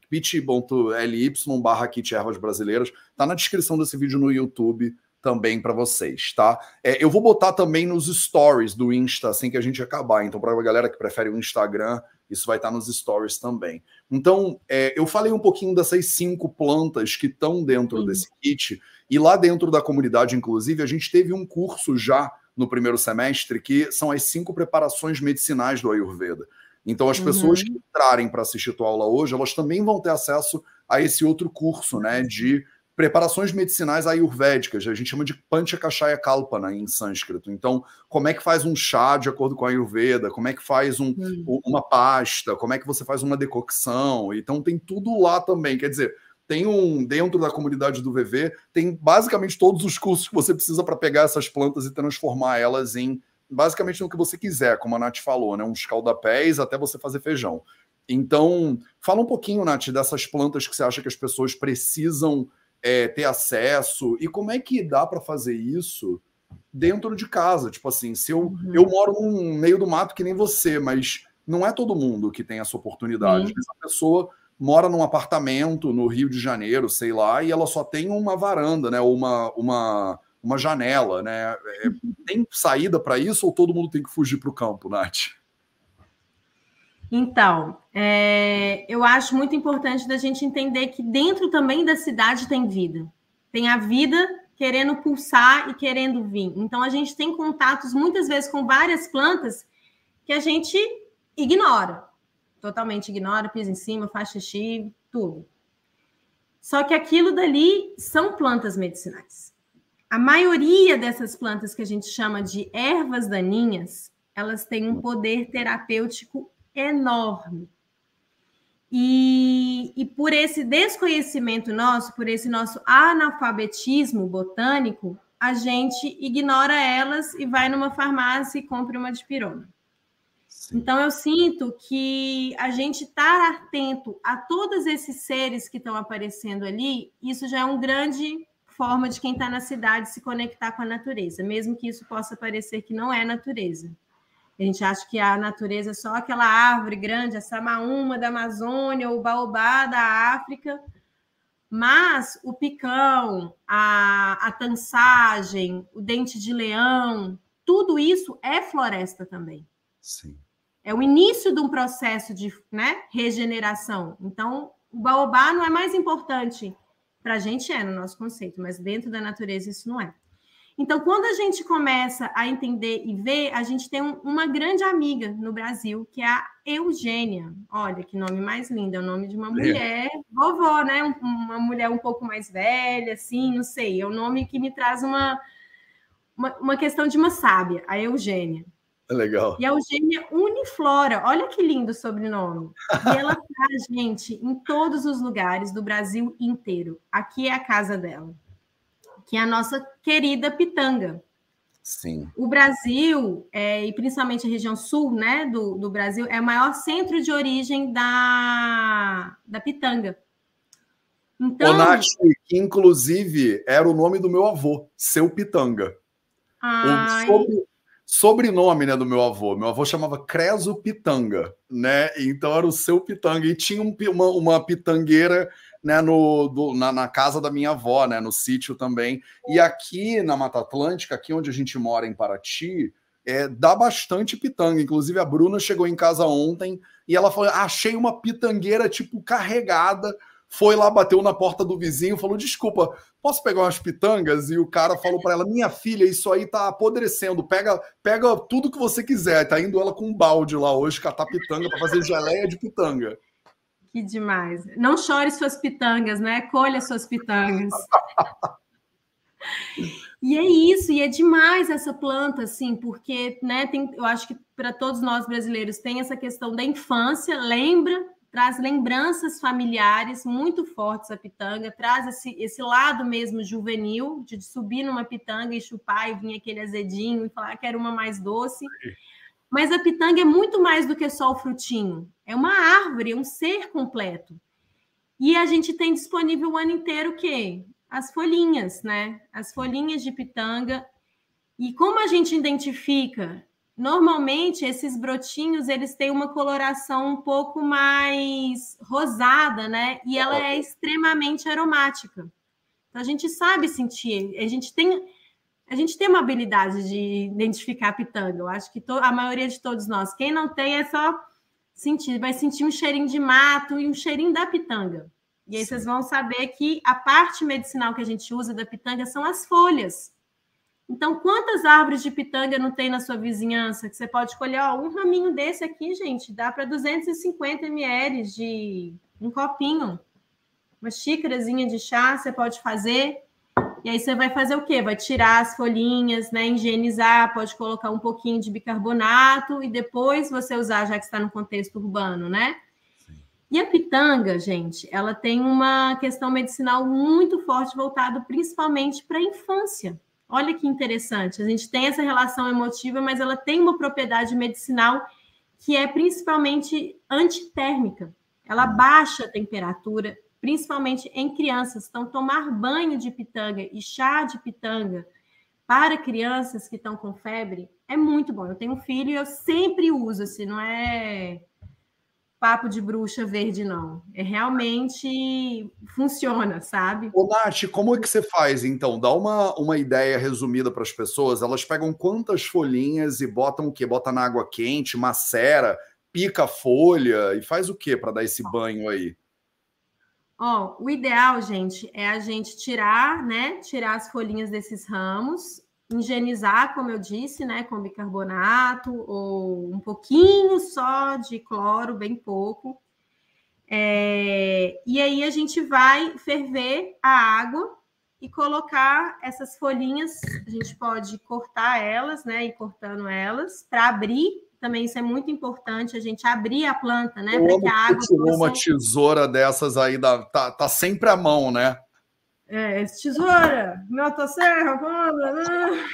bit.ly barra kit ervas brasileiras. Tá na descrição desse vídeo no YouTube também para vocês, tá? É, eu vou botar também nos stories do Insta assim que a gente acabar. Então, para a galera que prefere o Instagram, isso vai estar tá nos stories também. Então, é, eu falei um pouquinho dessas cinco plantas que estão dentro Sim. desse kit, e lá dentro da comunidade, inclusive, a gente teve um curso já no primeiro semestre que são as cinco preparações medicinais do Ayurveda. Então, as uhum. pessoas que entrarem para assistir a tua aula hoje, elas também vão ter acesso a esse outro curso, né? De preparações medicinais ayurvédicas, a gente chama de Panchakashaya Kalpana em sânscrito. Então, como é que faz um chá de acordo com a Ayurveda, como é que faz um, hum. uma pasta, como é que você faz uma decocção. Então, tem tudo lá também. Quer dizer, tem um dentro da comunidade do VV, tem basicamente todos os cursos que você precisa para pegar essas plantas e transformar elas em basicamente no que você quiser, como a Nath falou, né? Uns caldapés até você fazer feijão. Então, fala um pouquinho, Nath, dessas plantas que você acha que as pessoas precisam é, ter acesso e como é que dá para fazer isso dentro de casa? Tipo assim, se eu, uhum. eu moro no meio do mato que nem você, mas não é todo mundo que tem essa oportunidade. Uhum. Essa pessoa mora num apartamento no Rio de Janeiro, sei lá, e ela só tem uma varanda, né? Ou uma, uma, uma janela, né? É, tem saída para isso ou todo mundo tem que fugir para o campo, Nath? Então, é, eu acho muito importante da gente entender que dentro também da cidade tem vida. Tem a vida querendo pulsar e querendo vir. Então, a gente tem contatos muitas vezes com várias plantas que a gente ignora. Totalmente ignora, pisa em cima, faz xixi, tudo. Só que aquilo dali são plantas medicinais. A maioria dessas plantas que a gente chama de ervas daninhas, elas têm um poder terapêutico enorme. E, e por esse desconhecimento nosso, por esse nosso analfabetismo botânico, a gente ignora elas e vai numa farmácia e compra uma dipirona. Sim. Então, eu sinto que a gente estar tá atento a todos esses seres que estão aparecendo ali, isso já é uma grande forma de quem está na cidade se conectar com a natureza, mesmo que isso possa parecer que não é natureza. A gente acha que a natureza é só aquela árvore grande, a samaúma da Amazônia, o baobá da África, mas o picão, a, a tansagem, o dente de leão, tudo isso é floresta também. Sim. É o início de um processo de né, regeneração. Então, o baobá não é mais importante para a gente, é no nosso conceito, mas dentro da natureza isso não é. Então, quando a gente começa a entender e ver, a gente tem um, uma grande amiga no Brasil, que é a Eugênia. Olha que nome mais lindo, é o nome de uma mulher, vovó, né? Uma mulher um pouco mais velha, assim, não sei. É o um nome que me traz uma, uma, uma questão de uma sábia, a Eugênia. Legal. E a Eugênia Uniflora, olha que lindo o sobrenome. E ela traz gente em todos os lugares do Brasil inteiro. Aqui é a casa dela que é a nossa querida pitanga. Sim. O Brasil, é, e principalmente a região sul né, do, do Brasil, é o maior centro de origem da, da pitanga. Então, o Nath, que inclusive era o nome do meu avô, seu Pitanga. Ai... O sobre, sobrenome né, do meu avô. Meu avô chamava Creso Pitanga, né? Então era o seu Pitanga. E tinha um, uma, uma pitangueira né, no, do, na, na, casa da minha avó, né, no sítio também. E aqui na Mata Atlântica, aqui onde a gente mora em Paraty, é, dá bastante pitanga. Inclusive, a Bruna chegou em casa ontem e ela falou: achei uma pitangueira, tipo, carregada. Foi lá, bateu na porta do vizinho, falou: desculpa, posso pegar umas pitangas? E o cara falou para ela: minha filha, isso aí tá apodrecendo, pega, pega tudo que você quiser. Tá indo ela com um balde lá hoje catar pitanga para fazer geleia de pitanga. Que demais. Não chore suas pitangas, né? Colha suas pitangas. e é isso, e é demais essa planta, assim, porque, né, tem, eu acho que para todos nós brasileiros tem essa questão da infância, lembra, traz lembranças familiares muito fortes a pitanga, traz esse, esse lado mesmo juvenil, de subir numa pitanga e chupar e vir aquele azedinho e falar que era uma mais doce. Mas a pitanga é muito mais do que só o frutinho. É uma árvore, é um ser completo. E a gente tem disponível o ano inteiro o quê? As folhinhas, né? As folhinhas de pitanga. E como a gente identifica? Normalmente esses brotinhos eles têm uma coloração um pouco mais rosada, né? E ela é extremamente aromática. Então a gente sabe sentir, a gente tem a gente tem uma habilidade de identificar a pitanga. Eu acho que a maioria de todos nós, quem não tem, é só sentir, vai sentir um cheirinho de mato e um cheirinho da pitanga. E aí Sim. vocês vão saber que a parte medicinal que a gente usa da pitanga são as folhas. Então, quantas árvores de pitanga não tem na sua vizinhança que você pode colher? Ó, um raminho desse aqui, gente, dá para 250 ml de um copinho. Uma xícarazinha de chá você pode fazer. E aí você vai fazer o quê? Vai tirar as folhinhas, né? Higienizar, pode colocar um pouquinho de bicarbonato e depois você usar, já que está no contexto urbano, né? E a pitanga, gente, ela tem uma questão medicinal muito forte voltado principalmente para a infância. Olha que interessante. A gente tem essa relação emotiva, mas ela tem uma propriedade medicinal que é principalmente antitérmica. Ela baixa a temperatura, principalmente em crianças. Então, tomar banho de pitanga e chá de pitanga para crianças que estão com febre é muito bom. Eu tenho um filho e eu sempre uso, assim, não é papo de bruxa verde, não. É realmente funciona, sabe? Ô, Nath, como é que você faz, então? Dá uma, uma ideia resumida para as pessoas. Elas pegam quantas folhinhas e botam o quê? Bota na água quente, macera, pica a folha e faz o quê para dar esse banho aí? Ó, o ideal, gente, é a gente tirar, né? Tirar as folhinhas desses ramos, higienizar, como eu disse, né? Com bicarbonato ou um pouquinho só de cloro, bem pouco. É, e aí a gente vai ferver a água e colocar essas folhinhas. A gente pode cortar elas, né? Ir cortando elas para abrir também isso é muito importante, a gente abrir a planta, né? Para que a água. Possa... uma tesoura dessas aí, da, tá, tá sempre à mão, né? É, tesoura, motosserra, né?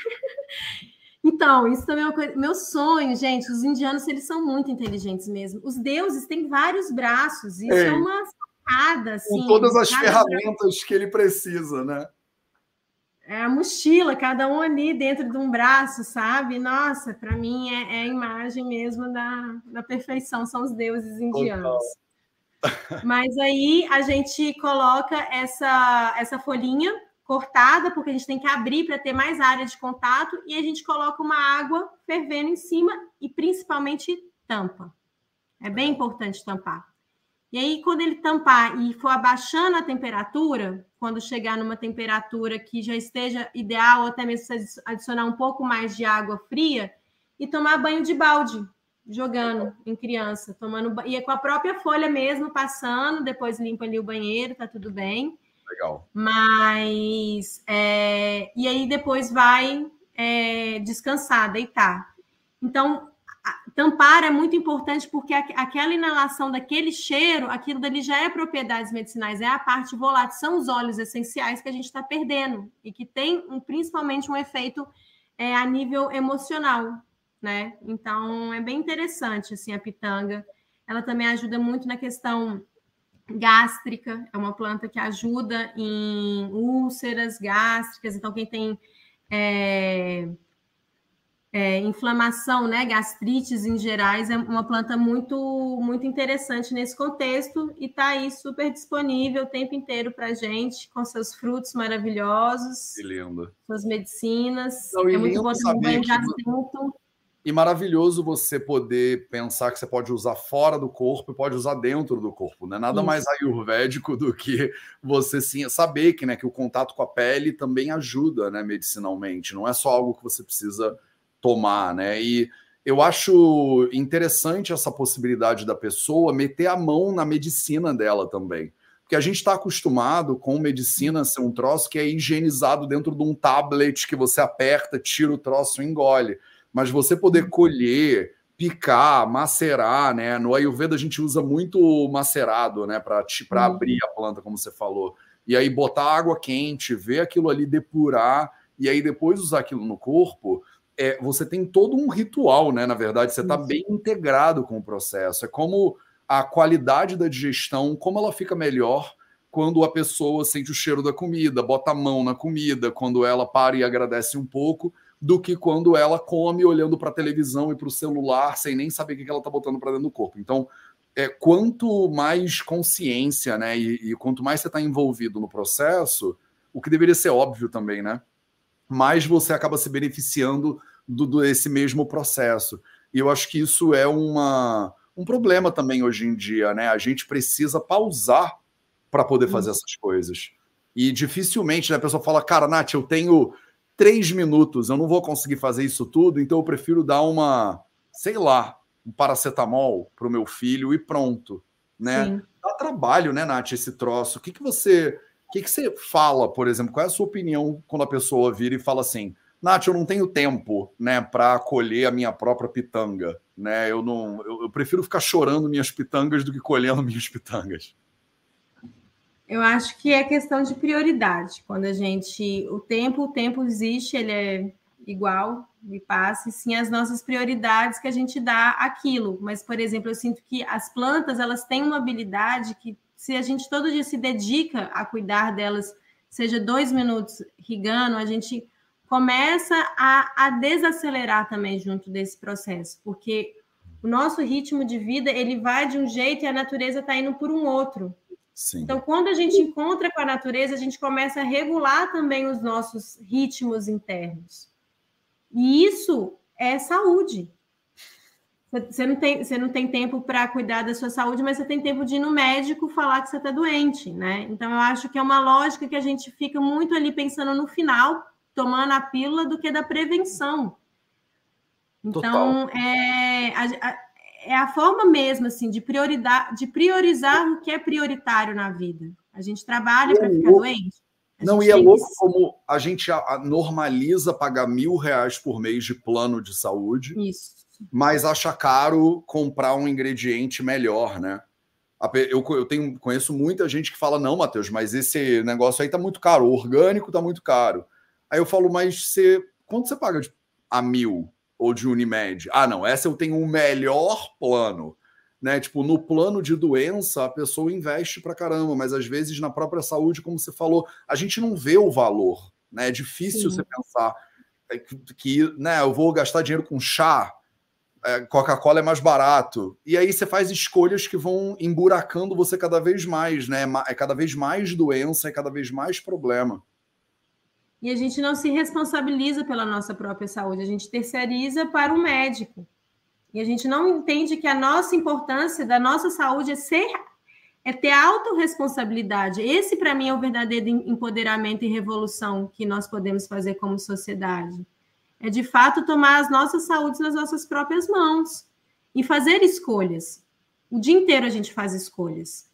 Então, isso também é uma coisa. Meu sonho, gente, os indianos eles são muito inteligentes mesmo. Os deuses têm vários braços, isso Ei, é uma sacada, assim. Com todas as ferramentas braço. que ele precisa, né? é a mochila, cada um ali dentro de um braço, sabe? Nossa, para mim é, é, a imagem mesmo da, da perfeição, são os deuses indianos. Mas aí a gente coloca essa, essa folhinha cortada, porque a gente tem que abrir para ter mais área de contato, e a gente coloca uma água fervendo em cima e principalmente tampa. É bem importante tampar. E aí, quando ele tampar e for abaixando a temperatura, quando chegar numa temperatura que já esteja ideal, ou até mesmo adicionar um pouco mais de água fria, e tomar banho de balde, jogando em criança, tomando e é com a própria folha mesmo, passando, depois limpa ali o banheiro, tá tudo bem. Legal. Mas é, e aí depois vai é, descansar, deitar. Então, tampar é muito importante porque aquela inalação daquele cheiro, aquilo dali já é propriedades medicinais, é a parte volátil, são os óleos essenciais que a gente está perdendo e que tem um, principalmente um efeito é, a nível emocional, né? Então é bem interessante assim a pitanga. Ela também ajuda muito na questão gástrica, é uma planta que ajuda em úlceras gástricas, então quem tem é, é, inflamação, né, gastrites em gerais, é uma planta muito, muito interessante nesse contexto e está aí super disponível o tempo inteiro para gente, com seus frutos maravilhosos. Que lindo. Suas medicinas. Não, é muito bom de assunto. E maravilhoso você poder pensar que você pode usar fora do corpo e pode usar dentro do corpo. Não é nada Isso. mais ayurvédico do que você sim, saber que, né, que o contato com a pele também ajuda né, medicinalmente. Não é só algo que você precisa tomar, né? E eu acho interessante essa possibilidade da pessoa meter a mão na medicina dela também. Porque a gente está acostumado com medicina ser um troço que é higienizado dentro de um tablet que você aperta, tira o troço e engole. Mas você poder colher, picar, macerar, né? No Ayurveda a gente usa muito macerado, né? Para uhum. abrir a planta, como você falou. E aí botar água quente, ver aquilo ali depurar, e aí depois usar aquilo no corpo é, você tem todo um ritual, né? Na verdade, você está bem integrado com o processo. É como a qualidade da digestão, como ela fica melhor quando a pessoa sente o cheiro da comida, bota a mão na comida, quando ela para e agradece um pouco, do que quando ela come olhando para a televisão e para o celular sem nem saber o que ela está botando para dentro do corpo. Então, é, quanto mais consciência, né, e, e quanto mais você está envolvido no processo, o que deveria ser óbvio também, né? mais você acaba se beneficiando do, desse mesmo processo. E eu acho que isso é uma, um problema também hoje em dia, né? A gente precisa pausar para poder fazer uhum. essas coisas. E dificilmente né, a pessoa fala, cara, Nath, eu tenho três minutos, eu não vou conseguir fazer isso tudo, então eu prefiro dar uma, sei lá, um paracetamol para o meu filho e pronto, né? Sim. Dá trabalho, né, Nath, esse troço. O que, que você o que, que você fala, por exemplo? Qual é a sua opinião quando a pessoa vira e fala assim: Nath, eu não tenho tempo, né, para colher a minha própria pitanga, né? Eu não, eu, eu, prefiro ficar chorando minhas pitangas do que colhendo minhas pitangas. Eu acho que é questão de prioridade. Quando a gente, o tempo, o tempo existe, ele é igual e passa, e sim as nossas prioridades que a gente dá aquilo. Mas, por exemplo, eu sinto que as plantas elas têm uma habilidade que se a gente todo dia se dedica a cuidar delas, seja dois minutos rigando, a gente começa a, a desacelerar também junto desse processo, porque o nosso ritmo de vida ele vai de um jeito e a natureza está indo por um outro. Sim. Então, quando a gente encontra com a natureza, a gente começa a regular também os nossos ritmos internos. E isso é saúde. Você não tem, você não tem tempo para cuidar da sua saúde, mas você tem tempo de ir no médico falar que você está doente, né? Então, eu acho que é uma lógica que a gente fica muito ali pensando no final, tomando a pílula, do que da prevenção. Então, é a, é a forma mesmo, assim, de, prioridade, de priorizar o que é prioritário na vida. A gente trabalha para ficar doente. Não, e é louco que... como a gente normaliza pagar mil reais por mês de plano de saúde. Isso mas acha caro comprar um ingrediente melhor, né? Eu, eu tenho, conheço muita gente que fala: não, Matheus, mas esse negócio aí tá muito caro, o orgânico tá muito caro. Aí eu falo, mas você, quanto você paga de, a mil ou de Unimed? Ah, não, essa eu tenho o melhor plano. Né? Tipo, no plano de doença, a pessoa investe pra caramba, mas às vezes na própria saúde, como você falou, a gente não vê o valor. Né? É difícil Sim. você pensar que, que né, eu vou gastar dinheiro com chá, é, Coca-Cola é mais barato. E aí você faz escolhas que vão emburacando você cada vez mais, né? É cada vez mais doença, é cada vez mais problema. E a gente não se responsabiliza pela nossa própria saúde, a gente terceiriza para o médico. E a gente não entende que a nossa importância da nossa saúde é ser é ter autorresponsabilidade. Esse, para mim, é o verdadeiro empoderamento e revolução que nós podemos fazer como sociedade. É, de fato, tomar as nossas saúdes nas nossas próprias mãos e fazer escolhas. O dia inteiro a gente faz escolhas.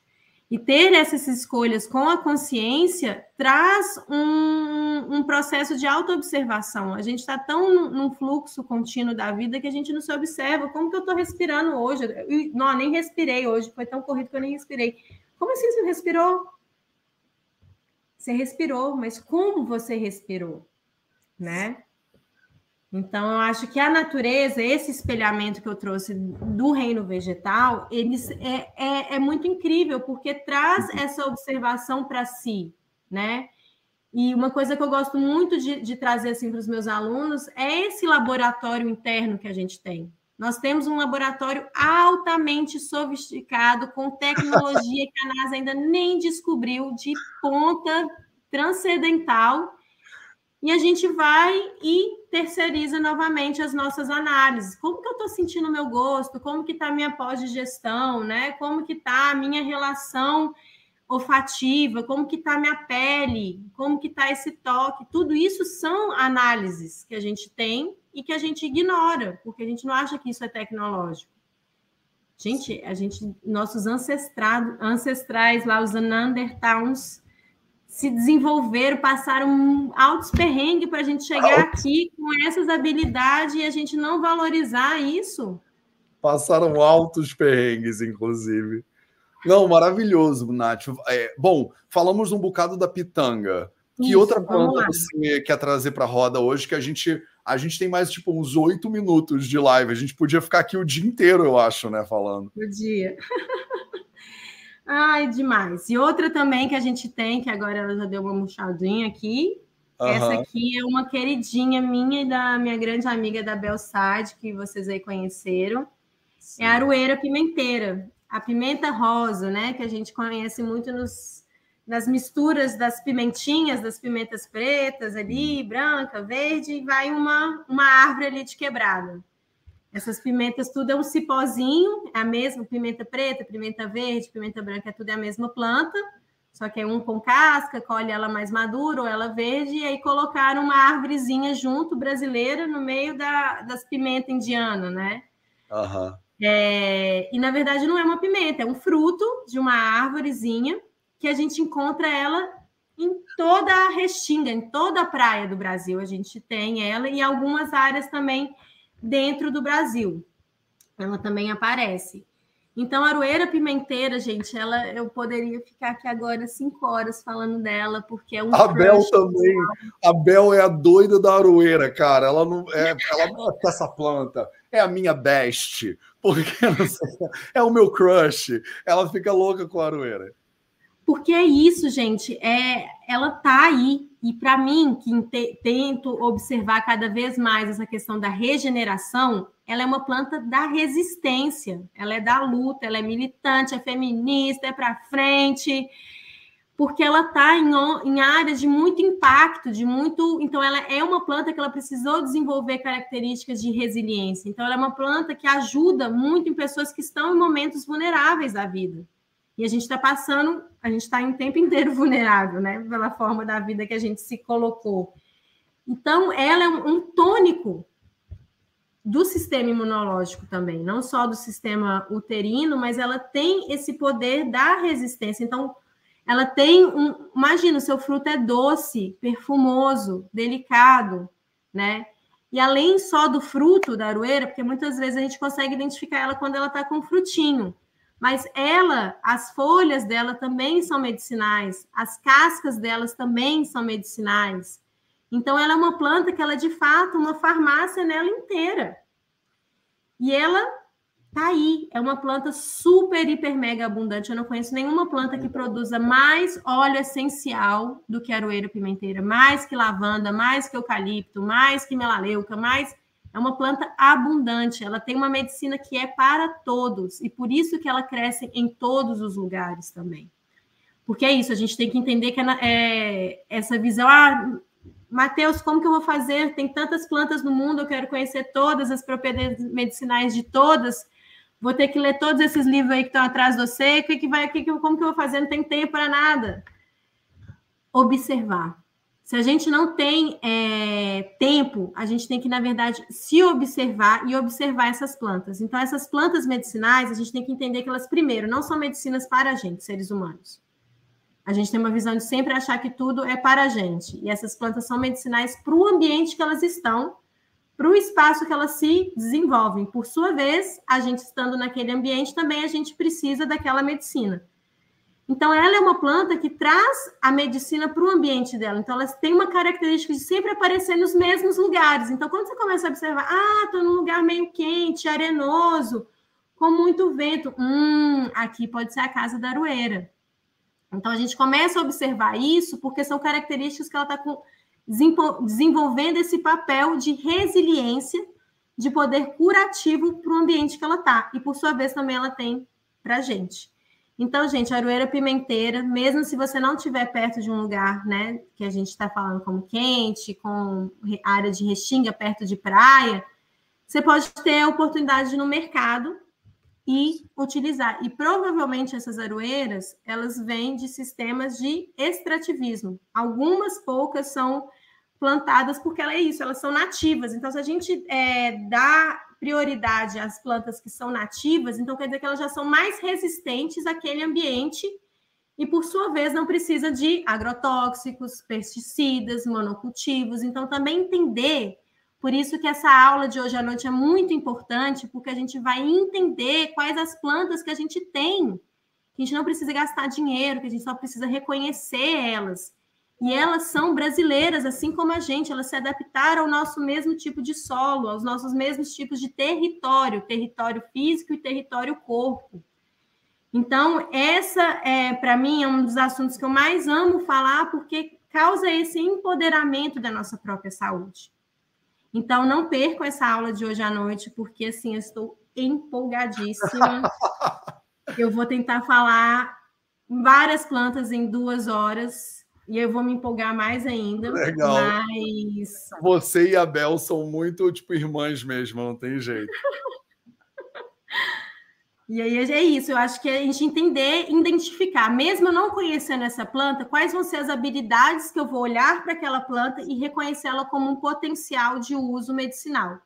E ter essas escolhas com a consciência traz um, um processo de autoobservação. A gente está tão num fluxo contínuo da vida que a gente não se observa. Como que eu estou respirando hoje? Eu, não, nem respirei hoje, foi tão corrido que eu nem respirei. Como assim você respirou? Você respirou, mas como você respirou? Né? Então, eu acho que a natureza, esse espelhamento que eu trouxe do reino vegetal, eles é, é, é muito incrível, porque traz uhum. essa observação para si, né? E uma coisa que eu gosto muito de, de trazer assim, para os meus alunos é esse laboratório interno que a gente tem. Nós temos um laboratório altamente sofisticado, com tecnologia que a NASA ainda nem descobriu, de ponta transcendental, e a gente vai e terceiriza novamente as nossas análises. Como que eu estou sentindo o meu gosto? Como que está a minha pós-digestão? Né? Como que está a minha relação olfativa? Como que está a minha pele? Como que está esse toque? Tudo isso são análises que a gente tem e que a gente ignora, porque a gente não acha que isso é tecnológico. Gente, a gente, nossos ancestrais, ancestrais lá, os Neanderthals, se desenvolveram, passaram altos perrengues para a gente chegar aqui com essas habilidades e a gente não valorizar isso. Passaram altos perrengues, inclusive. Não, maravilhoso, Nath. É, bom, falamos um bocado da pitanga. Que Isso, outra planta você quer trazer para a roda hoje que a gente a gente tem mais tipo uns oito minutos de live. A gente podia ficar aqui o dia inteiro, eu acho, né, falando. Podia. Ai, demais. E outra também que a gente tem, que agora ela já deu uma murchadinha aqui. Uhum. Essa aqui é uma queridinha minha e da minha grande amiga da Belsade, que vocês aí conheceram. Sim. É a aroeira pimenteira. A pimenta rosa, né? Que a gente conhece muito nos, nas misturas das pimentinhas, das pimentas pretas ali, branca, verde, e vai uma, uma árvore ali de quebrada. Essas pimentas, tudo é um cipózinho, é a mesma pimenta preta, pimenta verde, pimenta branca, é tudo é a mesma planta, só que é um com casca, colhe ela mais madura ou ela verde, e aí colocaram uma árvorezinha junto, brasileira, no meio da, das pimentas indianas, né? Uhum. É, e na verdade não é uma pimenta, é um fruto de uma árvorezinha que a gente encontra ela em toda a restinga, em toda a praia do Brasil. A gente tem ela e algumas áreas também dentro do Brasil. Ela também aparece. Então, a aroeira pimenteira, gente, ela eu poderia ficar aqui agora cinco horas falando dela, porque é um. A Bel também. A Bel é a doida da aroeira, cara. Ela não é, ela não é essa planta. É a minha best, porque sei, é o meu crush. Ela fica louca com a aroeira. Porque é isso, gente. É, ela tá aí. E para mim, que te, tento observar cada vez mais essa questão da regeneração, ela é uma planta da resistência. Ela é da luta, ela é militante, é feminista, é para frente. Porque ela está em, em áreas de muito impacto, de muito. Então, ela é uma planta que ela precisou desenvolver características de resiliência. Então, ela é uma planta que ajuda muito em pessoas que estão em momentos vulneráveis da vida. E a gente está passando, a gente está em tempo inteiro vulnerável, né? Pela forma da vida que a gente se colocou. Então, ela é um, tônico do sistema imunológico também, não só do sistema uterino, mas ela tem esse poder da resistência. Então, ela tem um. Imagina, o seu fruto é doce, perfumoso, delicado, né? E além só do fruto da aroeira, porque muitas vezes a gente consegue identificar ela quando ela está com frutinho. Mas ela, as folhas dela também são medicinais, as cascas delas também são medicinais. Então, ela é uma planta que ela é de fato uma farmácia nela inteira. E ela tá aí, é uma planta super, hiper, mega abundante. Eu não conheço nenhuma planta que produza mais óleo essencial do que aroeira pimenteira, mais que lavanda, mais que eucalipto, mais que melaleuca, mais é uma planta abundante, ela tem uma medicina que é para todos, e por isso que ela cresce em todos os lugares também. Porque é isso, a gente tem que entender que é, é essa visão, ah, Mateus, como que eu vou fazer? Tem tantas plantas no mundo, eu quero conhecer todas as propriedades medicinais de todas, Vou ter que ler todos esses livros aí que estão atrás de você. Que que vai, que que, como que eu vou fazer? Não tem tempo para nada. Observar. Se a gente não tem é, tempo, a gente tem que, na verdade, se observar e observar essas plantas. Então, essas plantas medicinais, a gente tem que entender que elas, primeiro, não são medicinas para a gente, seres humanos. A gente tem uma visão de sempre achar que tudo é para a gente. E essas plantas são medicinais para o ambiente que elas estão, para o espaço que elas se desenvolvem. Por sua vez, a gente estando naquele ambiente, também a gente precisa daquela medicina. Então, ela é uma planta que traz a medicina para o ambiente dela. Então, elas têm uma característica de sempre aparecer nos mesmos lugares. Então, quando você começa a observar, ah, estou num lugar meio quente, arenoso, com muito vento. Hum, aqui pode ser a casa da aroeira. Então, a gente começa a observar isso porque são características que ela está desenvolvendo esse papel de resiliência, de poder curativo para o ambiente que ela está. E, por sua vez, também ela tem para a gente. Então, gente, aroeira pimenteira, mesmo se você não estiver perto de um lugar, né, que a gente está falando como quente, com área de restinga perto de praia, você pode ter a oportunidade no mercado e utilizar. E provavelmente essas aroeiras, elas vêm de sistemas de extrativismo. Algumas poucas são plantadas porque ela é isso, elas são nativas. Então, se a gente é, dá prioridade às plantas que são nativas, então quer dizer que elas já são mais resistentes àquele ambiente e, por sua vez, não precisa de agrotóxicos, pesticidas, monocultivos. Então, também entender, por isso que essa aula de hoje à noite é muito importante, porque a gente vai entender quais as plantas que a gente tem, que a gente não precisa gastar dinheiro, que a gente só precisa reconhecer elas e elas são brasileiras, assim como a gente, elas se adaptaram ao nosso mesmo tipo de solo, aos nossos mesmos tipos de território, território físico e território corpo. Então, essa é, para mim, é um dos assuntos que eu mais amo falar, porque causa esse empoderamento da nossa própria saúde. Então, não percam essa aula de hoje à noite, porque assim, eu estou empolgadíssima. eu vou tentar falar várias plantas em duas horas e eu vou me empolgar mais ainda. Legal. Mas... Você e a Bel são muito, tipo, irmãs mesmo, não tem jeito. e aí é isso, eu acho que a gente entender, identificar, mesmo não conhecendo essa planta, quais vão ser as habilidades que eu vou olhar para aquela planta e reconhecê-la como um potencial de uso medicinal.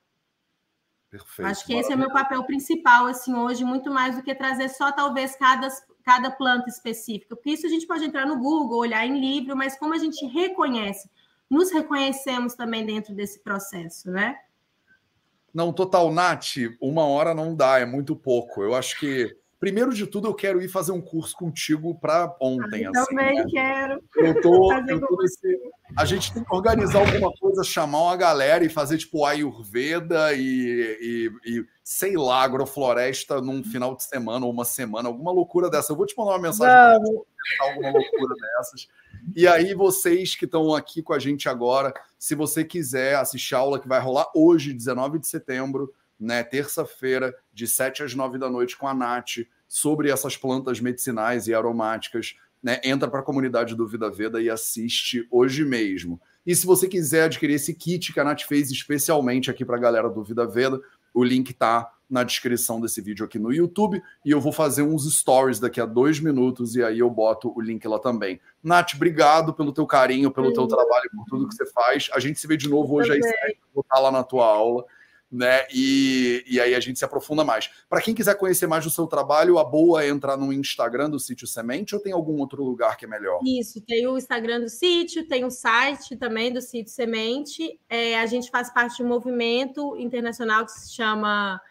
Perfeito. Acho que esse é o meu papel principal, assim, hoje, muito mais do que trazer só, talvez, cada, cada planta específica, porque isso a gente pode entrar no Google, olhar em livro, mas como a gente reconhece, nos reconhecemos também dentro desse processo, né? Não, total, Nath, uma hora não dá, é muito pouco. Eu acho que Primeiro de tudo, eu quero ir fazer um curso contigo para ontem. Eu assim, também né? quero. Eu tô, eu tô nesse... A gente tem que organizar alguma coisa, chamar uma galera e fazer tipo Ayurveda e, e, e sei lá, agrofloresta num final de semana ou uma semana, alguma loucura dessa. Eu vou te mandar uma mensagem para alguma loucura dessas. E aí, vocês que estão aqui com a gente agora, se você quiser assistir a aula que vai rolar hoje, 19 de setembro, né, terça-feira, de 7 às 9 da noite, com a Nath, sobre essas plantas medicinais e aromáticas. Né, entra para a comunidade do Vida Veda e assiste hoje mesmo. E se você quiser adquirir esse kit que a Nath fez especialmente aqui para a galera do Vida Veda, o link está na descrição desse vídeo aqui no YouTube. E eu vou fazer uns stories daqui a dois minutos e aí eu boto o link lá também. Nath, obrigado pelo teu carinho, pelo teu trabalho, por tudo que você faz. A gente se vê de novo hoje às sete, vou estar lá na tua aula né? E, e aí a gente se aprofunda mais. Para quem quiser conhecer mais do seu trabalho, a boa é entrar no Instagram do Sítio Semente ou tem algum outro lugar que é melhor? Isso, tem o Instagram do sítio, tem o site também do Sítio Semente. É, a gente faz parte de um movimento internacional que se chama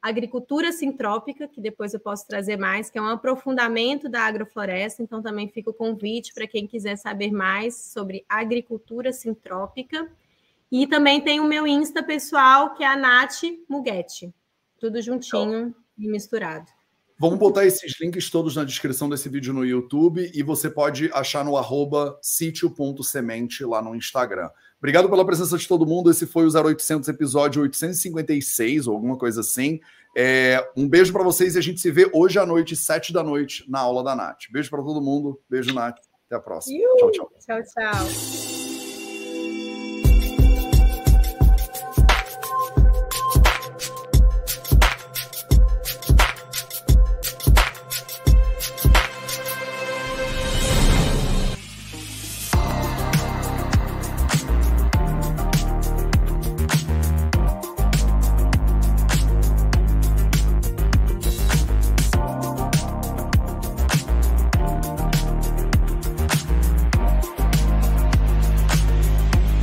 Agricultura Sintrópica, que depois eu posso trazer mais, que é um aprofundamento da agrofloresta. Então, também fica o convite para quem quiser saber mais sobre agricultura sintrópica. E também tem o meu Insta pessoal, que é a Nath Muguete. Tudo juntinho e misturado. Vamos botar esses links todos na descrição desse vídeo no YouTube e você pode achar no arroba sítio.semente lá no Instagram. Obrigado pela presença de todo mundo. Esse foi o 0800 episódio 856 ou alguma coisa assim. É, um beijo para vocês e a gente se vê hoje à noite, sete da noite, na aula da Nath. Beijo para todo mundo. Beijo, Nath. Até a próxima. Tchau, tchau. Tchau, tchau.